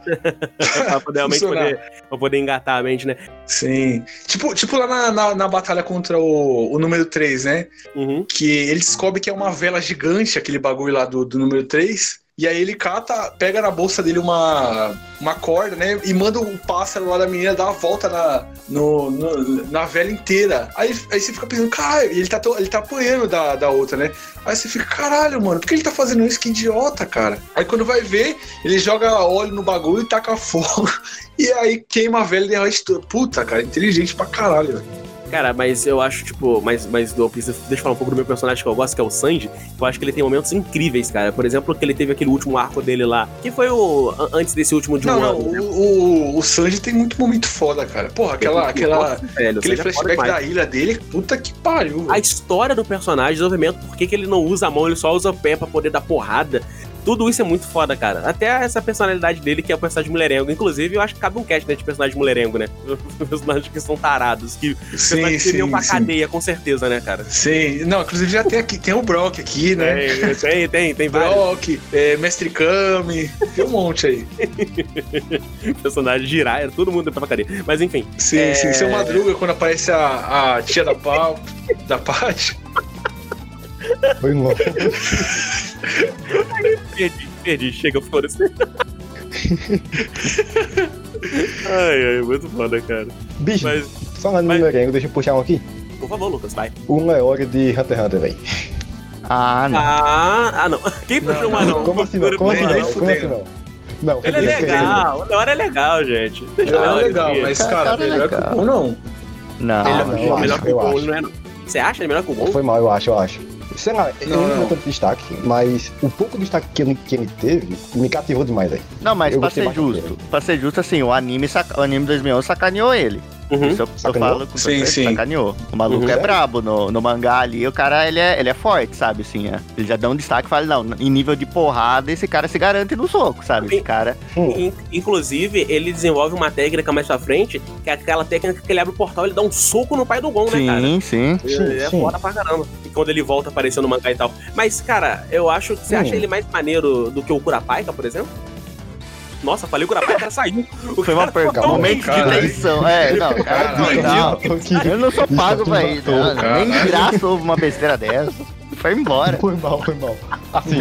Speaker 3: pra poder. poder, pra poder engatar a mente, né?
Speaker 2: Sim. Tipo, tipo lá na, na, na batalha contra o, o número 3, né?
Speaker 3: Uhum.
Speaker 2: que ele descobre que é uma vela gigante, aquele bagulho lá do, do número 3. E aí ele cata, pega na bolsa dele uma, uma corda, né? E manda o pássaro lá da menina dar a volta na, no, no- na vela inteira. Aí, aí você fica pensando, caralho, ele tá, ele tá apanhando da, da outra, né? Aí você fica, caralho, mano, por que ele tá fazendo isso? Que idiota, cara. Aí quando vai ver, ele joga óleo no bagulho e taca fogo. E aí queima a vela e tudo. Puta, cara, inteligente pra caralho, velho.
Speaker 3: Cara, mas eu acho, tipo, mas, mas eu preciso, deixa eu falar um pouco do meu personagem que eu gosto, que é o Sanji. Eu acho que ele tem momentos incríveis, cara. Por exemplo, que ele teve aquele último arco dele lá, que foi o. an- Antes desse último de um
Speaker 2: Não, não,
Speaker 3: ano. né?
Speaker 2: o, o, o Sanji tem muito momento foda, cara. Porra, aquela, aquela,
Speaker 3: Nossa, velho,
Speaker 2: aquele
Speaker 3: é
Speaker 2: flashback
Speaker 3: demais.
Speaker 2: da ilha dele, puta que pariu.
Speaker 3: A
Speaker 2: velho.
Speaker 3: história do personagem, desenvolvimento, por que, que ele não usa a mão, ele só usa o pé pra poder dar porrada. Tudo isso é muito foda, cara. Até essa personalidade dele, que é o personagem mulherengo. Inclusive, eu acho que cabe um cast, né, de personagem mulherengo, né? Personagens que são tarados, que
Speaker 2: Sim, sim,
Speaker 3: pra
Speaker 2: sim.
Speaker 3: cadeia, com certeza, né, cara?
Speaker 2: Sim, não, inclusive já tem aqui, tem o Brock aqui, né?
Speaker 3: Tem, tem, tem, tem
Speaker 2: Brock, é, Mestre Kami, tem um monte aí.
Speaker 3: personagens girar, todo mundo pra cadeia. Mas enfim,
Speaker 2: Sim,
Speaker 3: É.
Speaker 2: sim, seu Madruga, quando aparece a, a tia da Pau, da Paty.
Speaker 5: Foi longe.
Speaker 3: perdi, perdi, chega, foda-se. ai, ai, muito foda, cara.
Speaker 5: Bicho,
Speaker 3: Mas,
Speaker 5: falando
Speaker 3: mas-
Speaker 5: no merengue, deixa eu puxar um aqui.
Speaker 3: por favor, Lucas, vai.
Speaker 5: O Leório de Hunter x Hunter, velho.
Speaker 6: Ah, não.
Speaker 3: Ah, ah não. Quem puxou mais
Speaker 2: não.
Speaker 3: não?
Speaker 5: Como assim não? Como assim não? Como assim não? Não,
Speaker 3: Ele é
Speaker 5: esse
Speaker 3: legal, o Leora é legal, gente. Deixa
Speaker 2: Ele é legal, mas,
Speaker 6: Cara,
Speaker 2: cara,
Speaker 6: cara é
Speaker 2: melhor que o Gon, não.
Speaker 6: Não,
Speaker 3: Ele é
Speaker 5: não,
Speaker 3: melhor
Speaker 5: eu acho,
Speaker 3: que o
Speaker 5: acho.
Speaker 3: ele não é, não. Você acha ele melhor que o Gon?
Speaker 5: Foi mal, eu acho, eu acho. Sei lá, ele
Speaker 2: Não,
Speaker 5: não
Speaker 2: não.
Speaker 5: deu tanto destaque, mas o pouco destaque que ele, que ele teve me cativou demais aí.
Speaker 6: não, mas
Speaker 5: Eu
Speaker 6: pra ser justo, pra ser justo, assim, o anime, o anime 2011 sacaneou ele.
Speaker 3: Uhum.
Speaker 6: Isso eu, eu falo com
Speaker 2: Sim,
Speaker 6: você,
Speaker 2: sim.
Speaker 6: sacaneou. O maluco
Speaker 3: Uhum.
Speaker 6: é brabo no, no mangá ali, o cara, ele é, ele é forte, sabe, assim, é. Ele já dá um destaque e fala, não, em nível de porrada, esse cara se garante no soco, sabe? Esse cara...
Speaker 5: Hum,
Speaker 3: In- Inclusive, ele desenvolve uma técnica mais pra frente, que é aquela técnica que ele abre o portal e ele dá um soco no pai do Gon, né, cara?
Speaker 6: Sim, sim.
Speaker 5: Sim,
Speaker 3: É
Speaker 5: sim.
Speaker 3: foda pra caramba. E quando ele volta aparecendo no mangá e tal. Mas, cara, eu acho que você
Speaker 5: Hum.
Speaker 3: acha ele mais maneiro do que o Curapaika, por exemplo? Nossa, falei o Curapaika, o cara saiu. O
Speaker 6: Foi uma perca, momento de tensão. É, não, cara,
Speaker 2: Caralho.
Speaker 6: não. Eu não sou pago pra isso, não, nem de graça houve uma besteira dessa. Foi embora.
Speaker 5: Foi mal, foi mal. Assim,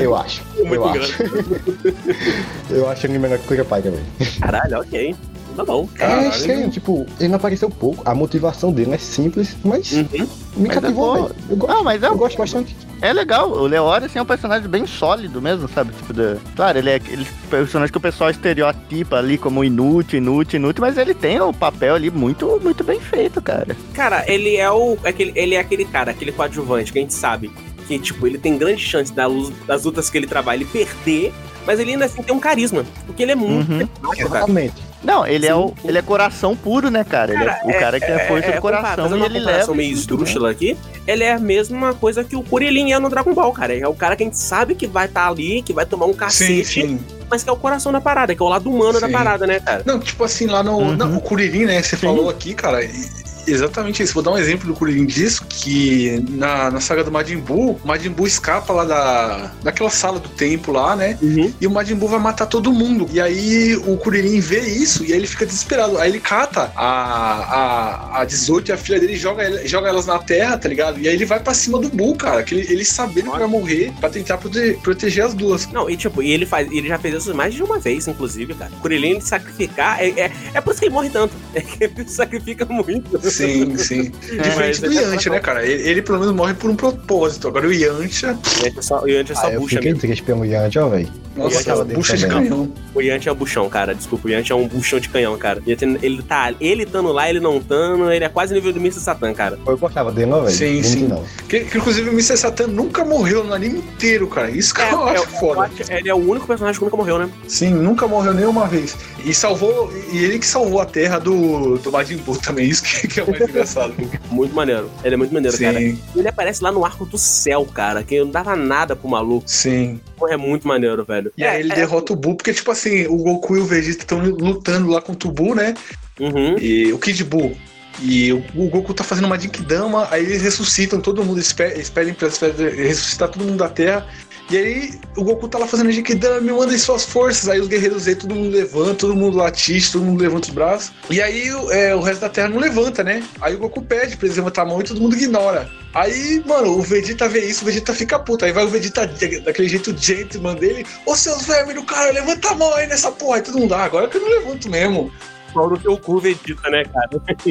Speaker 5: eu acho.
Speaker 3: Muito
Speaker 5: Eu acho. Eu acho ele melhor que o Curapai também.
Speaker 3: Caralho, ok. Tá bom.
Speaker 5: É estranho, tipo, ele não apareceu pouco. A motivação dele é simples, mas
Speaker 3: Uhum.
Speaker 5: me
Speaker 6: Mas é
Speaker 5: cativou, gosto,
Speaker 6: Não, mas é,
Speaker 5: eu gosto bastante.
Speaker 6: É legal. O Leório, assim, é um personagem bem sólido mesmo, sabe? Tipo, da... Claro, ele é aquele personagem que o pessoal estereotipa ali como inútil, inútil, inútil, mas ele tem o papel ali muito, muito bem feito, cara.
Speaker 3: Cara, ele é o. Aquele, ele é aquele cara, aquele coadjuvante que a gente sabe que, tipo, ele tem grande chance da luz- das lutas que ele trabalha ele perder, mas ele ainda assim tem um carisma. Porque ele é muito
Speaker 6: Uhum.
Speaker 5: Exatamente.
Speaker 6: Não, ele, é
Speaker 3: Sim.
Speaker 6: o, ele é coração puro, né, cara? Ele é o cara que é força do
Speaker 3: compara-
Speaker 6: coração
Speaker 3: fazendo
Speaker 6: e ele leva.
Speaker 3: meio esdrúxula aqui, ele é a mesma coisa que o Kuririn é no Dragon Ball, cara. É o cara que a gente sabe que vai estar ali, que vai tomar um
Speaker 2: Sim,
Speaker 3: cacete,
Speaker 2: sim.
Speaker 3: mas que é o coração da parada, que é o lado humano da
Speaker 2: Sim.
Speaker 3: parada, né, cara?
Speaker 2: Não, tipo assim, lá no.
Speaker 6: Uhum.
Speaker 2: Não, o Kuririn, né? Você
Speaker 6: Sim.
Speaker 2: falou aqui, cara. e- Exatamente isso. Vou dar um exemplo do Kuririn disso, que na, na saga do Majin Buu, o Majin Buu escapa lá da, daquela sala do templo lá, né?
Speaker 3: Uhum.
Speaker 2: E o Majin Buu vai matar todo mundo. E aí o Kuririn vê isso e aí ele fica desesperado. Aí ele cata a, a, a 18 e a filha dele e joga, joga elas na terra, tá ligado? E aí ele vai pra cima do Buu, cara. Que ele, ele sabendo que vai morrer pra tentar prote- proteger as duas.
Speaker 3: Não, e tipo, e ele faz, ele já fez isso mais de uma vez, inclusive, cara. Kuririn sacrificar, é, é, é por isso que ele morre tanto. É que ele sacrifica muito.
Speaker 2: Sim, sim. Diferente
Speaker 3: mas
Speaker 2: do
Speaker 3: é
Speaker 2: Yantia, né, cara? Ele, ele pelo menos morre por um propósito. Agora o Yantia.
Speaker 3: E antes é só, antes é só
Speaker 5: Ah, eu
Speaker 3: bucha
Speaker 5: fiquei triste pelo Yantia, ó, velho.
Speaker 2: Nossa,
Speaker 5: gostava dele
Speaker 2: bucha de
Speaker 5: também.
Speaker 2: canhão.
Speaker 3: O Yanti é um buchão, cara. Desculpa, o Yanti é um buchão de canhão, cara. Ele, ele tá, ele tando lá, ele não tando, ele é quase nível do Mr. Satan, cara.
Speaker 5: Eu gostava dele, não, velho?
Speaker 2: Sim, sim.
Speaker 5: Não.
Speaker 2: Que, que, inclusive o Mr. Satan nunca morreu no anime inteiro, cara. Isso que eu acho
Speaker 3: eu
Speaker 2: foda.
Speaker 3: acho- ele é o único personagem que nunca morreu, né?
Speaker 2: Sim, nunca morreu nenhuma vez. E salvou. E ele que salvou a terra do, do Majin Buu também. Isso que, que é o mais engraçado.
Speaker 3: Muito maneiro. Ele é muito maneiro, cara.
Speaker 2: sim,
Speaker 3: Ele aparece lá no arco do céu, cara, que não dava nada pro maluco.
Speaker 2: sim.
Speaker 3: Porra, é muito maneiro, velho.
Speaker 2: E aí ele
Speaker 3: é,
Speaker 2: derrota o Buu, porque, tipo assim, o Goku e o Vegeta estão lutando lá contra o Buu, né?
Speaker 3: Uhum.
Speaker 2: E o Kid Buu. E o, o Goku tá fazendo uma Jinkidama, aí eles ressuscitam todo mundo, eles eles pedem pra pra ressuscitar todo mundo da Terra. E aí o Goku tá lá fazendo Jinkidama, me mandem suas forças. Aí os guerreiros Z, todo mundo levanta, todo mundo latiste, todo mundo levanta os braços. E aí o- é, o resto da Terra não levanta, né? Aí o Goku pede pra eles levantar a mão e todo mundo ignora. Aí, mano, o Vegeta vê isso, o Vegeta fica puto. Aí vai o Vegeta daquele jeito gentleman dele, ô seus vermes do cara, levanta a mão aí nessa porra. Aí todo mundo, ah, agora que eu não levanto mesmo.
Speaker 3: Pau no teu cu, Vegeta, né, cara?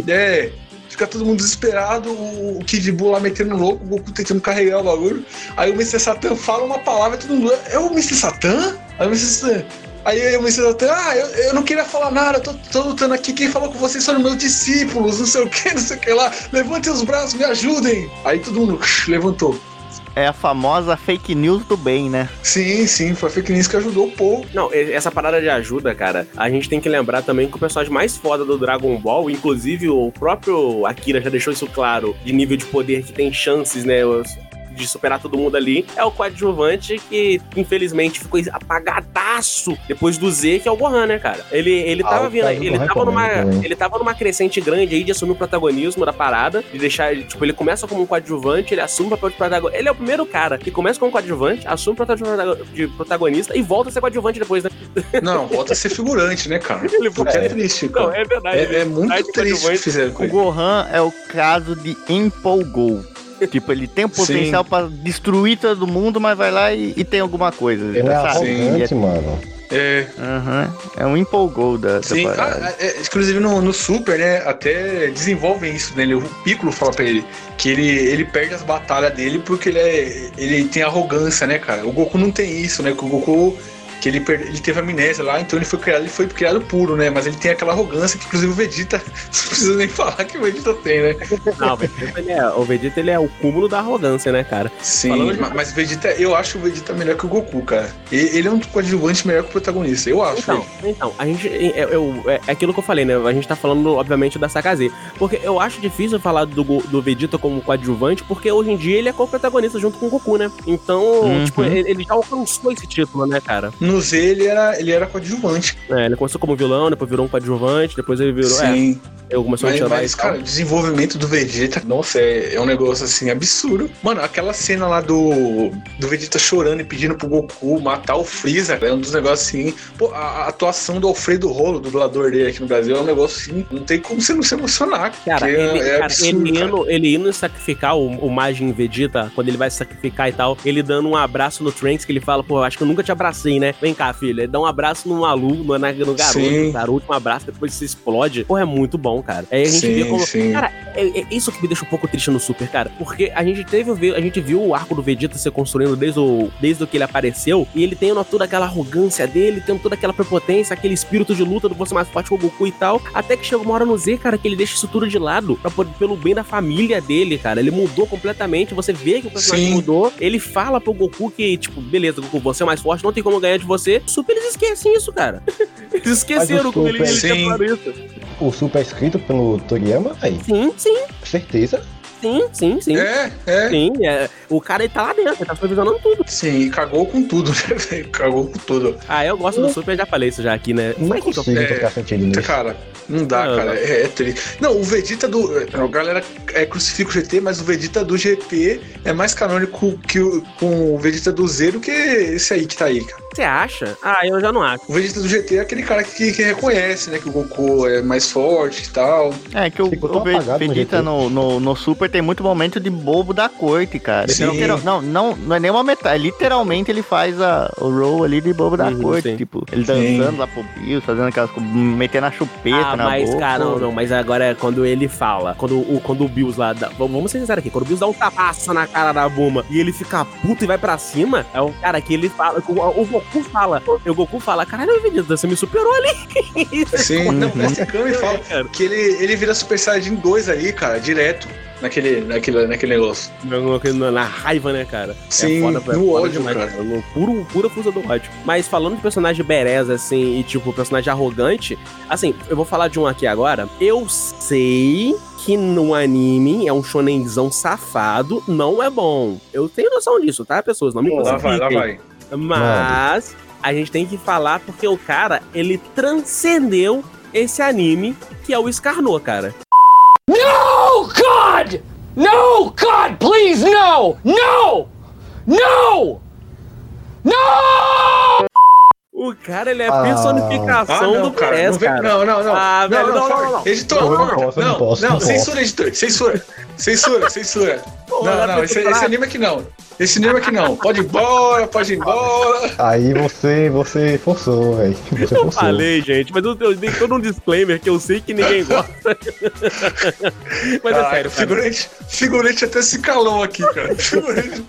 Speaker 2: É, fica todo mundo desesperado, o o Kid Buu lá metendo louco, o Goku tentando carregar o bagulho. Aí o Mr. Satan fala uma palavra e todo mundo. É o Mr. Satan? Aí o Mr. Satan. Aí o Mr. Satan, ah, eu, eu não queria falar nada, eu tô, tô lutando aqui. Quem falou com vocês foram meus discípulos, não sei o que, não sei o que lá. Levantem os braços, me ajudem. Aí todo mundo levantou.
Speaker 6: É a famosa fake news do bem, né?
Speaker 2: Sim, sim, foi a fake news que ajudou o povo.
Speaker 3: Não, essa parada de ajuda, cara, a gente tem que lembrar também que o personagem mais foda do Dragon Ball, inclusive o próprio Akira já deixou isso claro, de nível de poder que tem chances, né? De superar todo mundo ali, é o coadjuvante que infelizmente ficou apagadaço depois do Z, que é o Gohan, né, cara? Ele, ele
Speaker 5: Ah,
Speaker 3: tava
Speaker 5: o
Speaker 3: vindo, ele tava numa.
Speaker 5: também.
Speaker 3: Ele tava numa crescente grande aí de assumir o protagonismo da parada, de deixar. Tipo, ele começa como um coadjuvante, ele assume o papel de protagonista. Ele é o primeiro cara que começa como coadjuvante, assume o papel de protago- de protagonista e volta a ser coadjuvante depois, né?
Speaker 2: Não, volta a ser figurante, né, cara?
Speaker 3: Ele
Speaker 2: Porque é triste,
Speaker 3: Não,
Speaker 2: cara.
Speaker 3: é verdade.
Speaker 2: É, é muito triste o que fizeram com
Speaker 6: O
Speaker 2: ele.
Speaker 6: Gohan é o caso de empolgou. Tipo, ele tem o potencial pra destruir todo mundo, mas vai lá e, e tem alguma coisa.
Speaker 5: Ele é arrogante, mano.
Speaker 2: É,
Speaker 6: Aham. É um empolgou da,
Speaker 2: Sim, ah, é, inclusive no, no Super, né, até desenvolvem isso nele. O Piccolo fala pra ele que ele, ele perde as batalhas dele porque ele, é, ele tem arrogância, né, cara? O Goku não tem isso, né? Que o Goku que ele, ele teve amnésia lá, então ele foi criado, ele foi criado puro, né? Mas ele tem aquela arrogância que inclusive o Vegeta não precisa nem falar que o Vegeta tem, né?
Speaker 3: Não, o Vegeta, ele é, o Vegeta ele é o cúmulo da arrogância, né, cara?
Speaker 2: Sim,
Speaker 3: Falando de-
Speaker 2: ma- mas o Vegeta, eu acho o Vegeta melhor que o Goku, cara. Ele é um coadjuvante melhor que o protagonista, eu acho.
Speaker 3: Então, então, a gente. É, eu- é- é aquilo que eu falei, né? A gente tá falando, obviamente, da Sakaze. Porque eu acho difícil falar do, do Vegeta como coadjuvante, porque hoje em dia ele é co-protagonista junto com o Goku, né? Então,
Speaker 6: Uhum.
Speaker 3: tipo, ele, ele já alcançou esse título, né, cara?
Speaker 2: No Z ele era, ele era coadjuvante.
Speaker 3: É, ele começou como vilão, depois virou um coadjuvante, depois ele virou.
Speaker 2: Sim.
Speaker 3: É, eu começou a
Speaker 2: Mas,
Speaker 3: tirar
Speaker 2: mas, cara, o desenvolvimento do Vegeta, nossa, é, é um negócio assim absurdo. Mano, aquela cena lá do, do Vegeta chorando e pedindo pro Goku matar o Freeza, é um dos negócios assim. Pô, a, a atuação do Alfredo Rolo, do dublador dele aqui no Brasil, é um negócio assim, não tem como você não se emocionar.
Speaker 3: Cara,
Speaker 2: porque
Speaker 3: ele,
Speaker 2: é
Speaker 3: cara,
Speaker 2: absurdo,
Speaker 3: ele,
Speaker 2: cara.
Speaker 3: indo, ele indo sacrificar o, o Majin Vegeta, quando ele vai se sacrificar e tal, ele dando um abraço no Trunks, que ele fala, pô, acho que eu nunca te abracei, né? Vem cá, filho. Ele dá um abraço no Malu, no, no garoto,
Speaker 2: Sim.
Speaker 3: cara. O último abraço, depois se explode. Pô, é muito bom, cara. Aí a gente
Speaker 2: Sim,
Speaker 3: vê como.
Speaker 2: sim.
Speaker 3: Cara, é, é isso que me deixa um pouco triste no Super, cara. Porque a gente teve a gente viu o arco do Vegeta se construindo desde o, desde o que ele apareceu. E ele tem toda aquela arrogância dele, tem toda aquela prepotência, aquele espírito de luta do você mais forte com o Goku e tal. Até que chega uma hora no Z, cara, que ele deixa isso tudo de lado pra pelo bem da família dele, cara. Ele mudou completamente. Você vê que o personagem
Speaker 2: Sim.
Speaker 3: mudou. Ele fala pro Goku que, tipo, beleza, Goku, você é mais forte, não tem como ganhar de você. Super, eles esquecem isso, cara. Eles esqueceram como ele, ele tinha falado isso.
Speaker 5: O Super é escrito pelo Toriyama, aí.
Speaker 3: Sim, sim,
Speaker 5: Certeza.
Speaker 3: sim, sim, sim.
Speaker 2: É, é.
Speaker 3: Sim, é, o cara ele tá lá dentro, ele tá supervisionando tudo.
Speaker 2: Sim, e cagou com tudo, né, velho? Cagou com tudo.
Speaker 3: Ah, eu gosto do Super, já falei isso já aqui, né?
Speaker 5: Não
Speaker 3: eu-
Speaker 5: consigo
Speaker 2: É,
Speaker 5: tocar sentido nisso.
Speaker 2: Cara, não dá,
Speaker 3: Não,
Speaker 2: cara.
Speaker 3: não.
Speaker 2: É, é triste. Não, o Vegeta do. A galera é, crucifica o GT, mas o Vegeta do GT é mais canônico que o, com o Vegeta do Zero que esse aí que tá aí, cara.
Speaker 3: Você acha? Ah, eu já não acho.
Speaker 2: O Vegeta do GT é aquele cara que, que reconhece, né? Que o Goku é mais forte e tal.
Speaker 6: É que o,
Speaker 5: Ficou
Speaker 6: o
Speaker 5: no
Speaker 6: Vegeta no, no, no Super tem muito momento de bobo da corte, cara.
Speaker 2: Sim.
Speaker 6: Literal- não, não, não é nem uma metade. Literalmente ele faz a, o roll ali de bobo da
Speaker 3: Uhum,
Speaker 6: corte.
Speaker 3: sim.
Speaker 6: Tipo, ele
Speaker 2: Sim.
Speaker 6: dançando lá pro Bills, fazendo aquelas coisas, metendo a chupeta
Speaker 3: Ah,
Speaker 6: na
Speaker 3: mas,
Speaker 6: boca.
Speaker 3: cara, não, não, mas agora é quando ele fala, quando o, quando o Bills lá, dá- vamos ser sinceros aqui, quando o Bills dá um tapaço na cara da Buma e ele fica puto e vai pra cima, é o cara que ele fala, o, o Goku fala. E o Goku fala, caralho, Vegeta, você me superou ali.
Speaker 2: Sim, não,
Speaker 3: Uhum.
Speaker 2: esse Kami fala
Speaker 3: Cara,
Speaker 2: que ele, ele vira Super Saiyajin 2 aí, cara, direto. Naquele, naquele, naquele negócio.
Speaker 3: na, na raiva, né, cara?
Speaker 2: Sim,
Speaker 3: é
Speaker 2: no
Speaker 3: foda
Speaker 2: ódio,
Speaker 3: demais,
Speaker 2: cara.
Speaker 3: No puro, pura força do ódio. Mas falando de personagem bereza, assim, e tipo, personagem arrogante, assim, eu vou falar de um aqui agora. Eu sei que no anime é um shonenzão safado, não é bom. Eu tenho noção disso, tá, pessoas? Não me
Speaker 2: Lá vai, lá vai.
Speaker 3: Mas a gente tem que falar porque o cara, ele transcendeu esse anime que é o Scarno, cara.
Speaker 7: No, God! No, God, please, no! No! No! No!
Speaker 3: O cara, ele é
Speaker 5: Ah.
Speaker 2: Ah,
Speaker 3: personificação
Speaker 2: não,
Speaker 3: do
Speaker 2: cara.
Speaker 3: Perez,
Speaker 2: Não, vem,
Speaker 3: cara.
Speaker 2: não, não, não.
Speaker 3: Ah, velho, não, não, não, não.
Speaker 2: Editor,
Speaker 5: Não, não não
Speaker 2: não, não,
Speaker 5: não
Speaker 2: censura, editor. Censura. Censura, censura.
Speaker 3: Pô,
Speaker 2: Não, não, esse, esse anime aqui não. Esse anime aqui não. Pode ir embora, pode ir embora.
Speaker 5: Aí você, você forçou, velho.
Speaker 3: Eu
Speaker 5: forçou.
Speaker 3: falei, gente, mas eu, eu dei todo um disclaimer que eu sei que ninguém gosta. mas é
Speaker 2: Caraca,
Speaker 3: sério, cara.
Speaker 2: figurante, figurante até se calou aqui, cara. Figurante.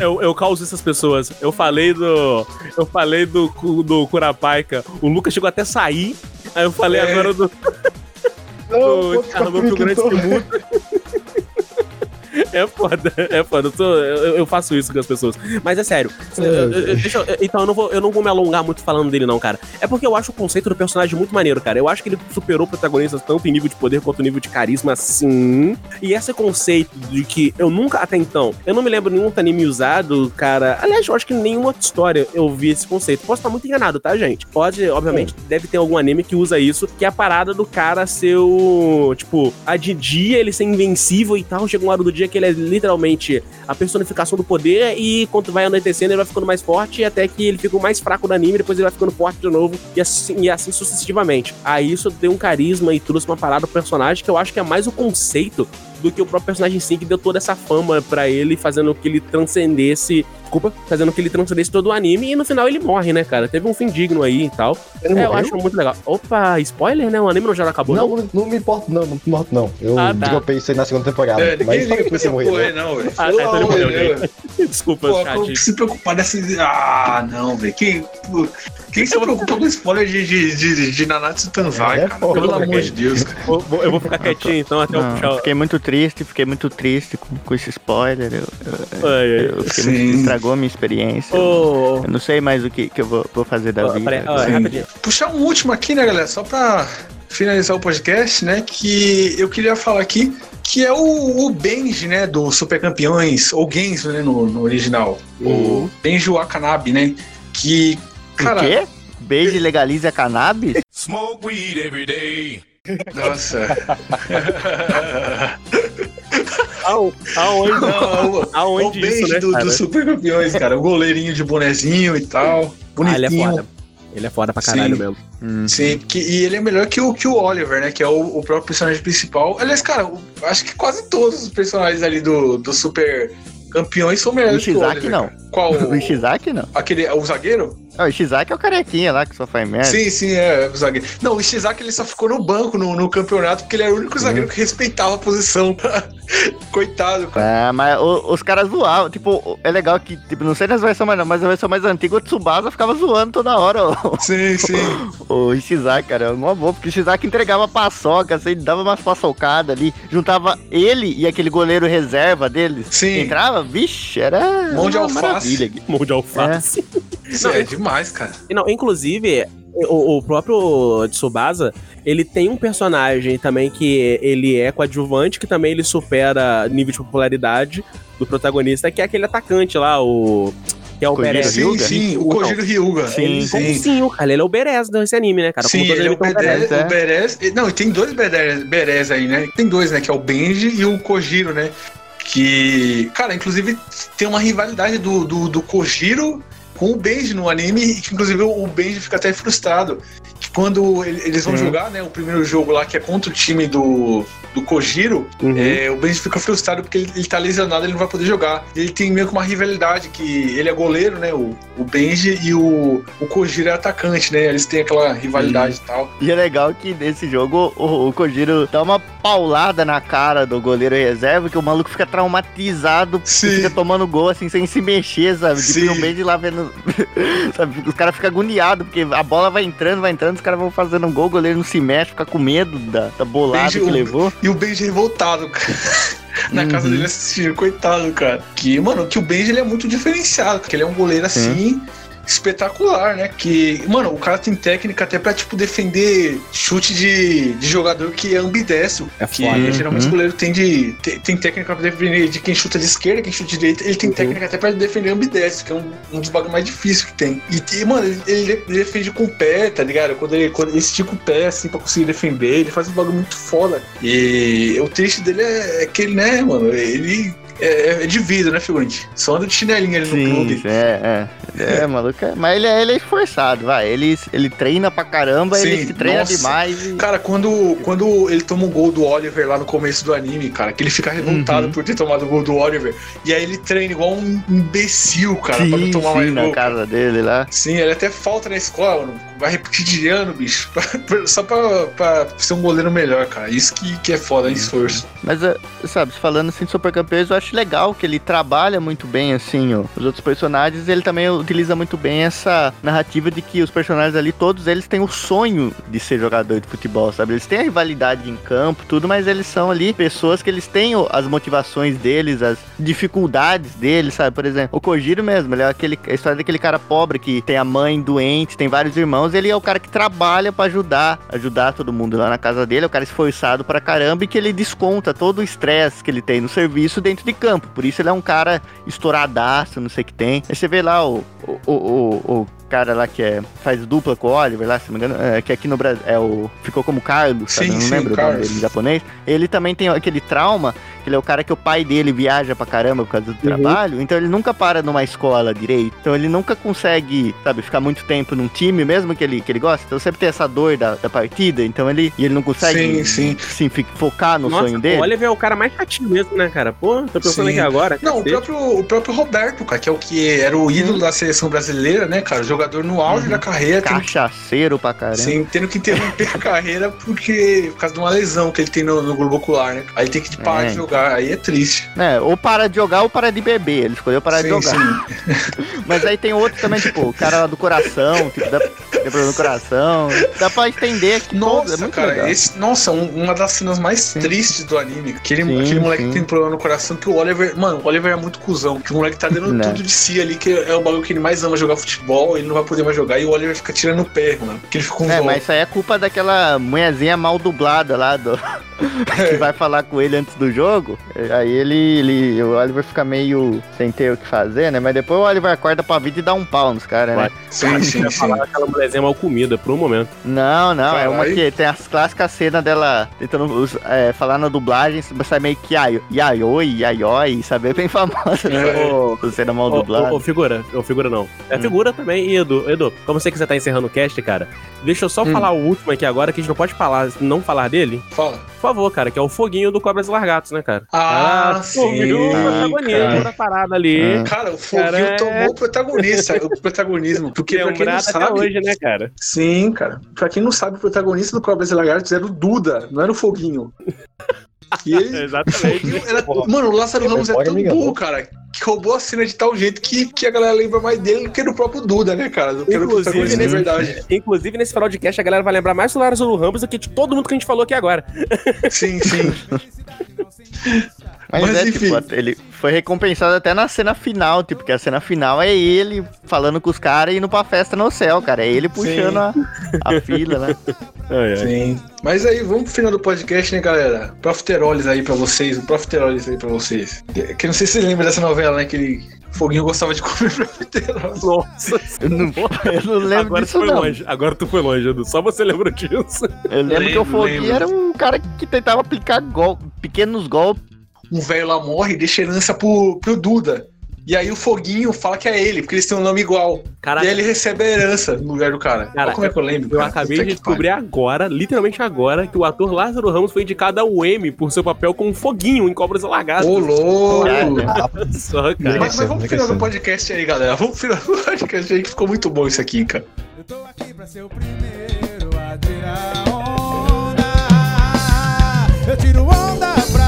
Speaker 3: Eu, eu causo essas pessoas. Eu falei do. Eu falei do, do Kurapika. O Lucas chegou até a sair. Aí eu falei
Speaker 2: É.
Speaker 3: agora do.
Speaker 5: Não,
Speaker 3: do Carnaval Figurante que muda. É foda, é foda. Eu, sou- eu- eu faço isso com as pessoas. Mas é sério. Eu- eu- deixa então eu não, vou, eu não vou me alongar muito falando dele, não, cara. É porque eu acho o conceito do personagem muito maneiro, cara. Eu acho que ele superou protagonistas tanto em nível de poder quanto em nível de carisma, sim. E esse conceito de que eu nunca, até então, eu não me lembro nenhum anime usado, cara. Aliás, eu acho que nenhuma outra história eu vi esse conceito. Posso estar muito enganado, tá, gente? Pode, obviamente, deve ter algum anime que usa isso, que é a parada do cara ser o. Tipo, a de dia ele ser invencível e tal. Chega uma hora do dia que ele é literalmente a personificação do poder e quando vai anoitecendo ele vai ficando mais forte até que ele fica mais fraco do anime, depois ele vai ficando forte de novo e assim, e assim sucessivamente. Aí isso deu um carisma e trouxe uma parada pro personagem que eu acho que é mais o conceito do que o próprio personagem em si que deu toda essa fama pra ele, fazendo que ele transcendesse. Desculpa, fazendo que ele transcendesse todo o anime e no final ele morre, né, cara? Teve um fim digno aí e tal.
Speaker 5: Ele
Speaker 3: É, eu acho muito legal. Opa, spoiler, né? O anime não já acabou, não?
Speaker 5: Não, não me importa, não, não me importa, não. Eu
Speaker 3: Ah, tá.
Speaker 5: dropei isso aí na segunda temporada.
Speaker 2: É, ninguém
Speaker 5: mas
Speaker 2: pra
Speaker 5: que você morreu,
Speaker 2: porra aí,
Speaker 5: né?
Speaker 2: não, velho.
Speaker 3: Ah, tá, então
Speaker 2: Deus, velho.
Speaker 3: Desculpa,
Speaker 2: Pô,
Speaker 3: chat.
Speaker 2: como se preocupar desse. Ah, não, velho. Quem, quem se preocupa com spoiler de, de, de, de Nanatsu Tanzai,
Speaker 5: É,
Speaker 2: cara?
Speaker 5: pô,
Speaker 2: Pelo amor de Deus,
Speaker 3: vou- Eu vou ficar quietinho então até eu
Speaker 6: Não,
Speaker 3: puxar. o-
Speaker 6: fiquei muito triste, fiquei muito triste com, com esse spoiler. Eu, eu,
Speaker 3: Ai, ai.
Speaker 6: eu fiquei
Speaker 2: Sim.
Speaker 6: muito, estragou a minha experiência.
Speaker 3: Ô,
Speaker 6: Eu não sei mais o que, que eu vou, vou fazer da
Speaker 3: Ó,
Speaker 6: vida.
Speaker 3: rapidinho.
Speaker 2: Puxar um último aqui, né, galera? Só pra finalizar o podcast, né? Que eu queria falar aqui. Que é o, o Benji, né? Do Super Campeões, ou Genso, né? No, no original.
Speaker 3: Uhum.
Speaker 2: O Benji Wakanabe, né? Que. Cara,
Speaker 6: o quê? Beijo legaliza a cannabis?
Speaker 1: Smoke weed every day.
Speaker 2: nossa.
Speaker 3: Ao- Aonde?
Speaker 2: Não, o,
Speaker 3: Aonde
Speaker 2: o Benji
Speaker 3: isso, né,
Speaker 2: do,
Speaker 3: cara?
Speaker 2: do Super Campeões, cara. O goleirinho de bonezinho e tal.
Speaker 3: Ah, ele é
Speaker 2: Bonitinho.
Speaker 3: foda. Ele é foda pra caralho
Speaker 2: Sim.
Speaker 3: mesmo.
Speaker 6: Hum.
Speaker 2: Sim, que, e ele é melhor que o, que o Oliver, né? Que é o, o próprio personagem principal. Aliás, cara, o- acho que quase todos os personagens ali do, do Super Campeões são melhores
Speaker 6: O
Speaker 2: que o Oliver.
Speaker 6: não.
Speaker 2: Qual?
Speaker 6: O Ishizaki não.
Speaker 2: Aquele, o zagueiro?
Speaker 6: Ah, o Ishizaki é o carequinha lá que só faz merda.
Speaker 2: Sim, sim, é o zagueiro. Não, o Ishizaki ele só ficou no banco no, no campeonato porque ele era o único zagueiro que respeitava a posição. Coitado, cara.
Speaker 6: Ah, mas o- os caras zoavam. Tipo, é legal que, tipo, não sei nas versões mais não, mas na versão mais antiga o Tsubasa ficava zoando toda hora o,
Speaker 2: Sim, sim.
Speaker 6: o Ishizaki, cara. É uma boa, porque o Ishizaki entregava paçoca, assim, dava umas paçocadas ali, juntava ele e aquele goleiro reserva deles.
Speaker 2: Sim.
Speaker 6: Entrava, vixe, era.
Speaker 2: Mão de
Speaker 6: uma
Speaker 2: alface.
Speaker 3: Mão de alface.
Speaker 2: Isso é demais, cara.
Speaker 3: Não, inclusive, o, o próprio Tsubasa, ele tem um personagem também que ele é coadjuvante, que também ele supera nível de popularidade do protagonista, que é aquele atacante lá, o. Que é o
Speaker 6: Kojiro
Speaker 3: Beres.
Speaker 2: Sim, sim, o Kojiro Ryuga.
Speaker 6: Sim,
Speaker 2: sim.
Speaker 3: sim, cara, ele é o Beres desse anime, né, cara?
Speaker 2: Sim,
Speaker 3: Como todo
Speaker 2: ele é o
Speaker 3: Beres.
Speaker 2: Beres,
Speaker 6: é.
Speaker 2: o Beres. Não, e tem dois Beres, Beres aí, né? Tem dois, né? Que é o Benji e o Kojiro, né? Que, cara, inclusive tem uma rivalidade do, do, do Kojiro com o Benji no anime, inclusive o Benji fica até frustrado. Quando ele- eles vão
Speaker 6: Sim.
Speaker 2: jogar, né? O primeiro jogo lá, que é contra o time do, do Kojiro,
Speaker 3: Uhum.
Speaker 2: é, o Benji fica frustrado porque ele, ele tá lesionado, ele não vai poder jogar. Ele tem meio que uma rivalidade, que ele é goleiro, né? O, o Benji e o, o Kojiro é atacante, né? Eles têm aquela rivalidade e tal.
Speaker 6: E é legal que nesse jogo o, o Kojiro dá uma paulada na cara do goleiro reserva que o maluco fica traumatizado, fica tomando gol assim sem se mexer, sabe? Tipo, meio de lá vendo. sabe? Os caras ficam agoniados, porque a bola vai entrando, vai entrando, os caras vão fazendo um gol, o goleiro não se mexe, fica com medo da, da bolada
Speaker 2: Benji,
Speaker 6: que
Speaker 2: o-
Speaker 6: levou.
Speaker 2: E o Benji revoltado, cara. Na casa
Speaker 6: Uhum.
Speaker 2: dele assistindo, coitado, cara. Que, mano, que o Benji ele é muito diferenciado, porque ele é um goleiro assim. Espetacular, né? Que, mano, o cara tem técnica até pra, tipo, defender chute de, de jogador que é ambidestro.
Speaker 3: É
Speaker 2: que
Speaker 3: foda.
Speaker 2: geralmente
Speaker 6: Uhum.
Speaker 2: o goleiro tem de. Tem, tem técnica pra defender de quem chuta de esquerda, quem chuta de direita. Ele tem
Speaker 3: Uhum.
Speaker 2: técnica até pra defender ambidestro, que é um, um dos bagulhos mais difíceis que tem. E, e, mano, ele, ele defende com o pé, tá ligado? Quando ele, quando ele estica o pé, assim, pra conseguir defender, ele faz um bagulho muito foda. E o triste dele é, é que ele, né, mano, ele. É, é de vida, né, figurante? Só anda de chinelinho ali no
Speaker 6: Sim,
Speaker 2: clube.
Speaker 6: é, é. É, maluco. é- Mas ele é, ele é esforçado, vai. Ele, ele treina pra caramba, ele
Speaker 2: Sim,
Speaker 6: se treina
Speaker 2: nossa.
Speaker 6: demais. E...
Speaker 2: Cara, quando, quando ele toma o gol do Oliver lá no começo do anime, cara, que ele fica revoltado
Speaker 6: Uhum.
Speaker 2: por ter tomado o gol do Oliver. E aí ele treina igual um imbecil, cara, pra não
Speaker 6: sim,
Speaker 2: tomar
Speaker 6: sim,
Speaker 2: mais
Speaker 6: na
Speaker 2: gol.
Speaker 6: casa dele lá.
Speaker 2: Sim, ele até falta na escola, mano. Vai repetir de ano, bicho. Só pra, pra ser um goleiro melhor, cara. Isso que, que é foda, é esforço.
Speaker 6: Mas, eh, sabe, falando assim de Super Campeões, eu acho legal que ele trabalha muito bem, assim, ó, os outros personagens. Ele também utiliza muito bem essa narrativa de que os personagens ali, todos eles têm o sonho de ser jogador de futebol, sabe? Eles têm a rivalidade em campo, tudo, mas eles são ali pessoas que eles têm as motivações deles, as dificuldades deles, sabe? Por exemplo, o Kojiro mesmo, ele é aquele, a história daquele cara pobre que tem a mãe doente, tem vários irmãos, ele é o cara que trabalha pra ajudar, ajudar todo mundo lá na casa dele, é o cara esforçado pra caramba e que ele desconta todo o estresse que ele tem no serviço dentro de campo. Por isso ele é um cara estouradaço, não sei o que tem. Aí você vê lá o, o, o, o, cara lá que é, faz dupla com o Oliver lá, se não me engano, é, que aqui no Brasil é o. Ficou como Carlos, sabe?
Speaker 2: Sim,
Speaker 6: Eu não
Speaker 2: sim,
Speaker 6: lembro o
Speaker 2: Carlos.
Speaker 6: nome dele em japonês. Ele também tem aquele trauma, que ele é o cara que o pai dele viaja pra caramba por causa do trabalho, então ele nunca para numa escola direito. Então ele nunca consegue, sabe, ficar muito tempo num time, mesmo que ele, que ele gosta. Então sempre tem essa dor da, da partida, então ele, e ele não consegue
Speaker 2: Sim, sim.
Speaker 6: sim, fi- focar no
Speaker 3: Nossa,
Speaker 6: sonho
Speaker 3: o
Speaker 6: dele.
Speaker 3: Oliver é o cara mais chatinho mesmo, né, cara? Pô, tô pensando aqui agora.
Speaker 2: Não, o próprio, o próprio Roberto, cara, que é o que era o ídolo da seleção brasileira, né, cara? Jogador no auge da carreira, tendo,
Speaker 6: Cachaceiro pra caramba.
Speaker 2: sim, tendo que interromper a carreira porque, por causa de uma lesão que ele tem no, no globo ocular, né? Aí tem que parar
Speaker 6: É.
Speaker 2: de jogar, aí é triste.
Speaker 6: É, ou para de jogar ou para de beber. Ele escolheu parar de
Speaker 2: Sim,
Speaker 6: jogar.
Speaker 2: sim.
Speaker 6: Mas aí tem outro também, tipo, o cara do coração, tipo, dá, tem problema no coração. Dá pra entender que
Speaker 2: Nossa,
Speaker 6: é muito
Speaker 2: cara, esse, nossa, um- uma das cenas mais
Speaker 6: Sim.
Speaker 2: tristes do anime. Aquele,
Speaker 6: Sim,
Speaker 2: aquele moleque que tem problema no coração, que o Oliver. Mano, o Oliver é muito cuzão. Que o moleque tá dando
Speaker 6: Né.
Speaker 2: tudo de si ali, que é o bagulho que ele mais ama jogar futebol, ele não vai poder mais jogar, e o Oliver fica tirando o pé, mano. Porque ele fica com
Speaker 6: É,
Speaker 2: dó.
Speaker 6: mas isso aí é culpa daquela mulherzinha mal dublada lá do. que vai falar com ele antes do jogo. Aí ele, ele. O Oliver fica meio sem ter o que fazer, né? Mas depois o Oliver acorda pra vida e dá um pau nos caras, né?
Speaker 2: Sim,
Speaker 3: Cara,
Speaker 2: sim, sim.
Speaker 3: falar aquela mulherzinha mal comida por um momento.
Speaker 6: Não, não, é uma que tem as clássicas cenas dela tentando é, falar na dublagem, sai meio que ai- iaioi, iaioi, sabe? É bem famosa
Speaker 2: É.
Speaker 6: essa cena mal dublada.
Speaker 3: ô, figura, ô, figura não. É
Speaker 6: Hum.
Speaker 3: figura também, e Edu, Edu, como você quiser tá encerrando o cast, cara, deixa eu só
Speaker 2: Hum.
Speaker 3: falar o último aqui agora, que a gente não pode falar, não falar dele.
Speaker 2: Fala.
Speaker 3: Por favor, cara, que é o foguinho do Cobras e Largatos, né, cara?
Speaker 2: Ah,
Speaker 3: pô,
Speaker 2: sim,
Speaker 3: o protagonista da parada ali.
Speaker 6: Ah.
Speaker 2: Cara, o Foguinho
Speaker 3: Cara, é-
Speaker 2: tomou o protagonista, o protagonismo. Porque pra quem não
Speaker 3: até
Speaker 2: sabe.
Speaker 3: hoje, né, cara?
Speaker 2: Sim, cara. Pra quem não sabe, o protagonista do Cobras e Lagartos era o Duda, não era o Foguinho. Ele.
Speaker 3: Exatamente.
Speaker 2: Era-
Speaker 3: Porra.
Speaker 2: Mano, o Lázaro Ramos é tão burro, cara, que roubou a cena de tal jeito que, que a galera lembra mais dele do que do próprio Duda, né, cara? Do que
Speaker 3: Inclusive,
Speaker 2: de
Speaker 3: nesse-
Speaker 2: verdade.
Speaker 3: Inclusive, nesse final de cast, a galera vai lembrar mais do Lázaro Ramos do que de todo mundo que a gente falou aqui agora.
Speaker 2: Sim, sim.
Speaker 6: Mas,
Speaker 2: Mas,
Speaker 6: é,
Speaker 2: enfim.
Speaker 6: tipo, ele foi recompensado até na cena final, tipo, porque a cena final é ele falando com os caras e indo pra festa no céu, cara. É ele puxando a, a fila, né?
Speaker 3: Ai, ai.
Speaker 2: Sim. Mas aí, vamos pro final do podcast, né, galera? Profiteroles aí pra vocês, um profiteroles aí pra vocês. Que, não sei se você lembra dessa novela, né? Que ele, Foguinho gostava de comer profiteroles.
Speaker 3: Nossa,
Speaker 6: Eu não, eu não lembro
Speaker 3: agora tu
Speaker 6: disso,
Speaker 3: foi
Speaker 6: não.
Speaker 3: longe. Agora tu foi longe, Edu. Só você lembra disso.
Speaker 6: Eu lembro que o
Speaker 2: Lembro,
Speaker 6: Foguinho
Speaker 2: lembro.
Speaker 6: era um cara que tentava aplicar gol, pequenos golpes.
Speaker 2: Um velho lá morre e deixa herança pro, pro Duda. E aí o Foguinho fala que é ele, porque eles têm um nome igual.
Speaker 3: Caraca,
Speaker 2: E aí ele recebe a herança no lugar do cara.
Speaker 3: Cara,
Speaker 2: Olha como é que eu lembro.
Speaker 3: eu
Speaker 2: cara.
Speaker 3: acabei de descobrir agora, literalmente agora, que o ator Lázaro Ramos foi indicado ao Emmy por seu papel como foguinho em Cobras e Lagartos.
Speaker 2: pariu. Ô, louco!
Speaker 3: Só, cara.
Speaker 2: Mas, mas vamos pro final do podcast aí, galera. Vamos pro final do podcast aí, que ficou muito bom isso aqui, cara.
Speaker 1: Eu tô aqui pra ser o primeiro a tirar onda.
Speaker 8: Eu tiro onda pra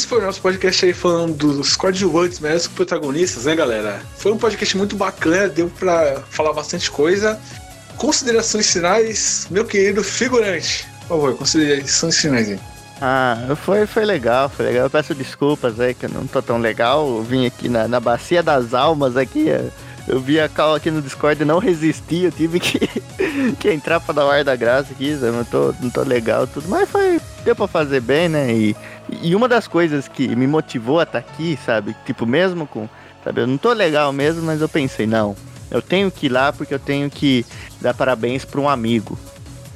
Speaker 2: esse foi o nosso podcast aí falando dos coadjuvantes, melhores que protagonistas, né, galera? Foi um podcast muito bacana, deu pra falar bastante coisa. Considerações finais, meu querido figurante. Por favor, considerações finais aí.
Speaker 6: Ah, foi, foi legal, foi legal. Eu peço desculpas aí que eu não tô tão legal. Eu vim aqui na, na Bacia das Almas aqui. Eu, eu vi a Cal aqui no Discord e não resisti. Eu tive que, que entrar pra dar o ar da graça aqui. sabe? Eu não tô, não tô legal tudo. Mas foi. Deu pra fazer bem, né? E, e uma das coisas que me motivou a estar aqui, sabe? Tipo, mesmo com. Sabe, eu não tô legal mesmo, mas eu pensei, não. Eu tenho que ir lá porque eu tenho que dar parabéns pra um amigo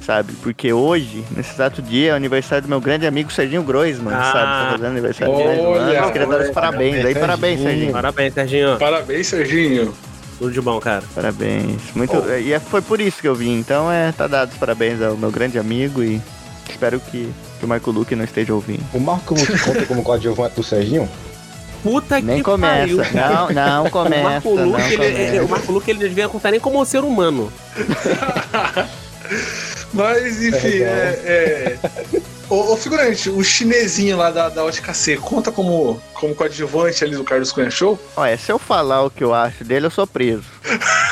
Speaker 6: sabe? Porque hoje, nesse exato dia, é o aniversário do meu grande amigo Serginho Groisman,
Speaker 3: Ah.
Speaker 6: sabe? Tá fazendo aniversário de 10
Speaker 2: Olha,
Speaker 6: anos. Queria dar os parabéns aí. Parabéns, Serginho.
Speaker 3: Parabéns, Serginho.
Speaker 2: Parabéns, Serginho.
Speaker 3: Tudo de bom, cara.
Speaker 6: Parabéns. Muito. E é- foi por isso que eu vim. Então, é, tá dado os parabéns ao meu grande amigo e espero que, que o Marco Luque não esteja ouvindo.
Speaker 5: O Marco Luque conta como coadjuvante do Serginho?
Speaker 3: Puta
Speaker 6: Nem
Speaker 3: que
Speaker 6: começa.
Speaker 3: pariu.
Speaker 6: Não, não
Speaker 3: O
Speaker 6: começa.
Speaker 3: Marco
Speaker 6: não
Speaker 3: Luque, ele, ele-
Speaker 6: começa.
Speaker 3: o Marco Luque, ele devia contar nem como um ser humano.
Speaker 2: Mas, enfim,
Speaker 5: Legal.
Speaker 2: é. é... Ô, ô, figurante, o chinesinho lá da, da Ótica C conta como, como coadjuvante ali do Carlos Cunha Show?
Speaker 6: Olha, se eu falar o que eu acho dele, eu sou preso.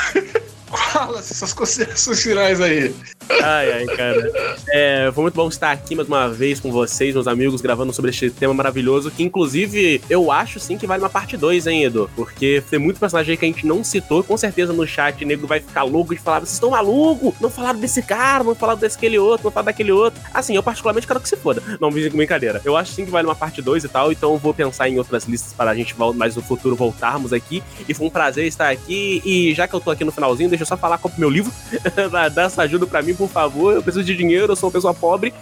Speaker 2: Fala essas considerações finais aí.
Speaker 3: Ai, ai, cara. É, foi muito bom estar aqui mais uma vez com vocês, meus amigos, gravando sobre este tema maravilhoso, que inclusive eu acho sim que vale uma parte 2, hein, Edu? Porque tem muito personagem aí que a gente não citou, com certeza no chat o nego vai ficar louco de falar, vocês estão malucos? Não falaram desse cara, não falaram desse aquele outro, não falaram daquele outro. Assim, eu particularmente quero que se foda. Não, brincadeira. Eu acho sim que vale uma parte 2 e tal, então vou pensar em outras listas para a gente mais no futuro voltarmos aqui. E foi um prazer estar aqui. E já que eu tô aqui no finalzinho, deixa eu só falar compre meu livro. Dá- essa ajuda pra mim, por favor. Eu preciso de dinheiro, eu sou uma pessoa pobre.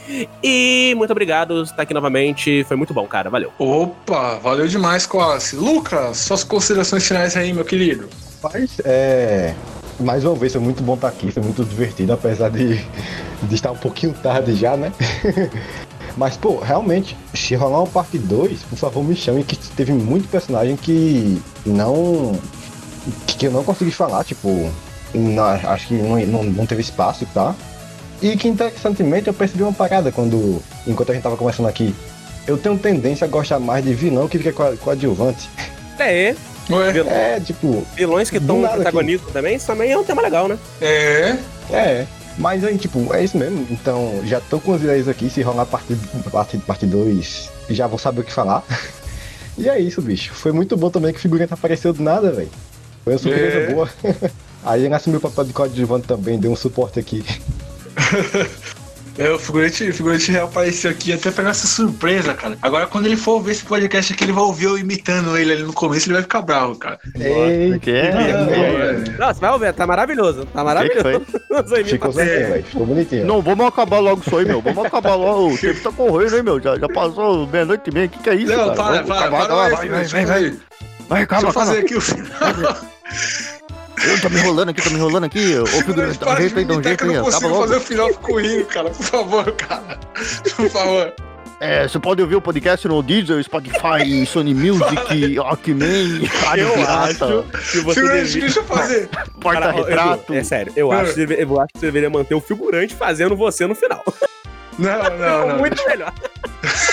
Speaker 3: E muito obrigado por estar aqui novamente. Foi muito bom, cara. Valeu.
Speaker 2: Opa, valeu demais, Quase. Lucas, suas considerações finais aí, meu querido.
Speaker 5: Mas, é. Mais uma vez, foi muito bom estar aqui, foi muito divertido, apesar de, de estar um pouquinho tarde já, né? Mas, pô, realmente, se rolar uma parte 2, por favor, me chame, que teve muito personagem que não. que eu não consegui falar, tipo. Na- acho que não, não, não teve espaço, tá? E que interessantemente eu percebi uma parada quando. enquanto a gente tava conversando aqui. Eu tenho tendência a gostar mais de vilão que fica coa- coadjuvante.
Speaker 3: É,
Speaker 2: Ué,
Speaker 5: É, tipo,
Speaker 3: vilões que estão no
Speaker 5: nada aqui.
Speaker 3: protagonismo também, isso também é um tema legal, né?
Speaker 2: é.
Speaker 5: É, mas aí, tipo, é isso mesmo. Então, já tô com as ideias aqui. Se rolar parte 2, parte, parte dois, já vou saber o que falar. E é isso, bicho. Foi muito bom também que o figurante apareceu do nada, velho. Foi uma surpresa
Speaker 2: É.
Speaker 5: boa. Aí ele assumiu o papel de coadjuvante também, deu um suporte aqui.
Speaker 2: É, o figurante, o figurante real apareceu aqui até pegar essa surpresa, cara. Agora, quando ele for ver esse podcast aqui, ele vai ouvir eu imitando ele ali no começo, ele vai ficar bravo, cara.
Speaker 5: Ei,
Speaker 6: Porque é.
Speaker 3: Não, você vai ouvir, tá maravilhoso. Tá maravilhoso.
Speaker 5: Ficou certinho, velho. Ficou bonitinho.
Speaker 6: Não, vamos acabar logo isso aí, meu. Vamos acabar logo. O tempo tá correndo, hein, meu. Já, já passou meia-noite e meia. O que, que é isso,
Speaker 2: Não,
Speaker 6: cara?
Speaker 2: para,
Speaker 6: Vamos
Speaker 2: para,
Speaker 6: acabar,
Speaker 2: para,
Speaker 6: acabar,
Speaker 2: vai,
Speaker 6: vai,
Speaker 2: vai,
Speaker 6: vai,
Speaker 2: vai.
Speaker 6: vai. Vai,
Speaker 2: Deixa
Speaker 6: calma,
Speaker 2: eu fazer
Speaker 6: calma.
Speaker 2: aqui o final.
Speaker 6: Eu tô me enrolando aqui, tô me enrolando aqui. Ô, figurante, dá um jeito aí, dá um jeito
Speaker 2: que eu
Speaker 6: aí.
Speaker 2: não consigo fazer
Speaker 6: logo.
Speaker 2: o final, fico rindo, cara. Por favor, cara. Por favor.
Speaker 6: É, você pode ouvir o podcast no Deezer, Spotify, Sony Music, Walkman, Rádio
Speaker 3: Eu
Speaker 6: Pirata,
Speaker 3: acho que você
Speaker 2: Figurante,
Speaker 3: devia...
Speaker 2: deixa eu fazer.
Speaker 6: Porta-retrato.
Speaker 3: É sério, eu acho, que você deve- eu acho que você deveria manter o figurante fazendo você no final.
Speaker 2: Não, não, não.
Speaker 3: Muito melhor.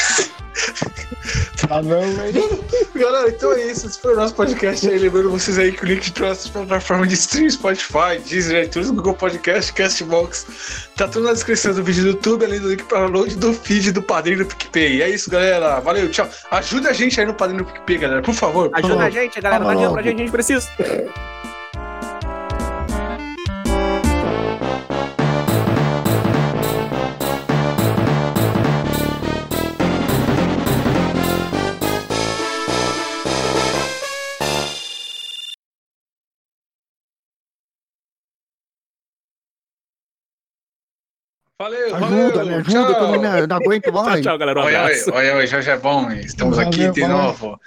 Speaker 5: Ah, não, velho.
Speaker 2: Galera, então é isso. Esse foi o nosso podcast aí. Lembrando vocês aí que o link de todas as plataformas de stream, Spotify, Deezer, iTunes, Google Podcast, Castbox, tá tudo na descrição do vídeo do YouTube, além do link para download do feed do Padrinho do PicPay. É isso, galera. Valeu, tchau. Ajuda a gente aí no Padrinho do PicPay, galera. Por favor.
Speaker 3: Ajuda a gente, galera. Dinheiro pra gente, a gente precisa.
Speaker 2: Valeu,
Speaker 6: Ajuda,
Speaker 2: valeu.
Speaker 6: me ajuda, que eu não, me- não aguento
Speaker 3: Tchau,
Speaker 6: mais.
Speaker 3: tchau, galera. Um
Speaker 2: Olha,
Speaker 3: abraço.
Speaker 2: olha, olha, já já é bom. Estamos
Speaker 5: Valeu,
Speaker 2: aqui de
Speaker 5: valeu.
Speaker 2: novo.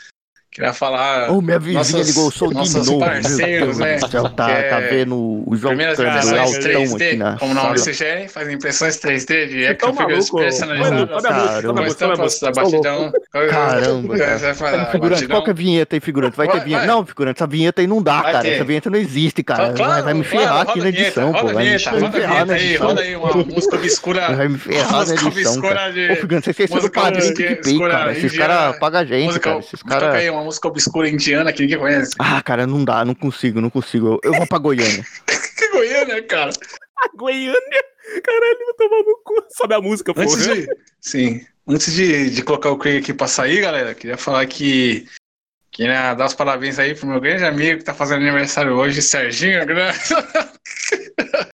Speaker 2: Queria falar.
Speaker 6: Ô, minha vizinha
Speaker 2: Nossas-
Speaker 6: ligou o som de
Speaker 2: nossos
Speaker 6: novo.
Speaker 2: parceiros, né?
Speaker 6: Céu, tá,
Speaker 2: Que é
Speaker 6: tá vendo o João
Speaker 2: Primeiras
Speaker 6: aqui
Speaker 2: 3D,
Speaker 6: na
Speaker 2: como o
Speaker 6: sala.
Speaker 2: sugere, faz impressões 3D de
Speaker 3: tá
Speaker 2: action figures personalizadas.
Speaker 6: Caramba.
Speaker 2: Estampas da
Speaker 3: Tá
Speaker 2: batidão.
Speaker 6: Caramba, cara. Figurante, qual que é a vinheta aí, figurante? Vai ter vinheta? Não, figurante, essa vinheta aí não dá,
Speaker 2: Vai
Speaker 6: cara.
Speaker 2: ter.
Speaker 6: Essa vinheta não existe, cara.
Speaker 2: Claro,
Speaker 6: vai, vai me ferrar aqui
Speaker 2: a
Speaker 6: na edição, pô.
Speaker 2: Roda a
Speaker 6: Vai me
Speaker 2: vinheta, roda a
Speaker 6: ferrar
Speaker 2: vinheta
Speaker 6: na
Speaker 2: aí,
Speaker 6: edição.
Speaker 2: roda aí uma música obscura.
Speaker 6: Vai me ferrar na edição,
Speaker 2: obscura
Speaker 6: cara.
Speaker 2: de-
Speaker 6: Ô, figurante, vocês esqueceram do padrinho do PicPay, cara. Esses caras pagam a gente, cara. Esses caras...
Speaker 2: uma música obscura indiana que ninguém conhece.
Speaker 6: Ah, cara, não dá, não consigo, não consigo. Eu, eu vou pra Goiânia.
Speaker 2: Que Goiânia, cara.
Speaker 3: A Goiânia. Caralho, vou tomar no cu. Sobe a música, porra.
Speaker 2: Antes de. Sim. Antes de, de colocar o Craig aqui pra sair, galera, queria falar que. Queria dar os parabéns aí pro meu grande amigo que tá fazendo aniversário hoje, Serginho. Grande.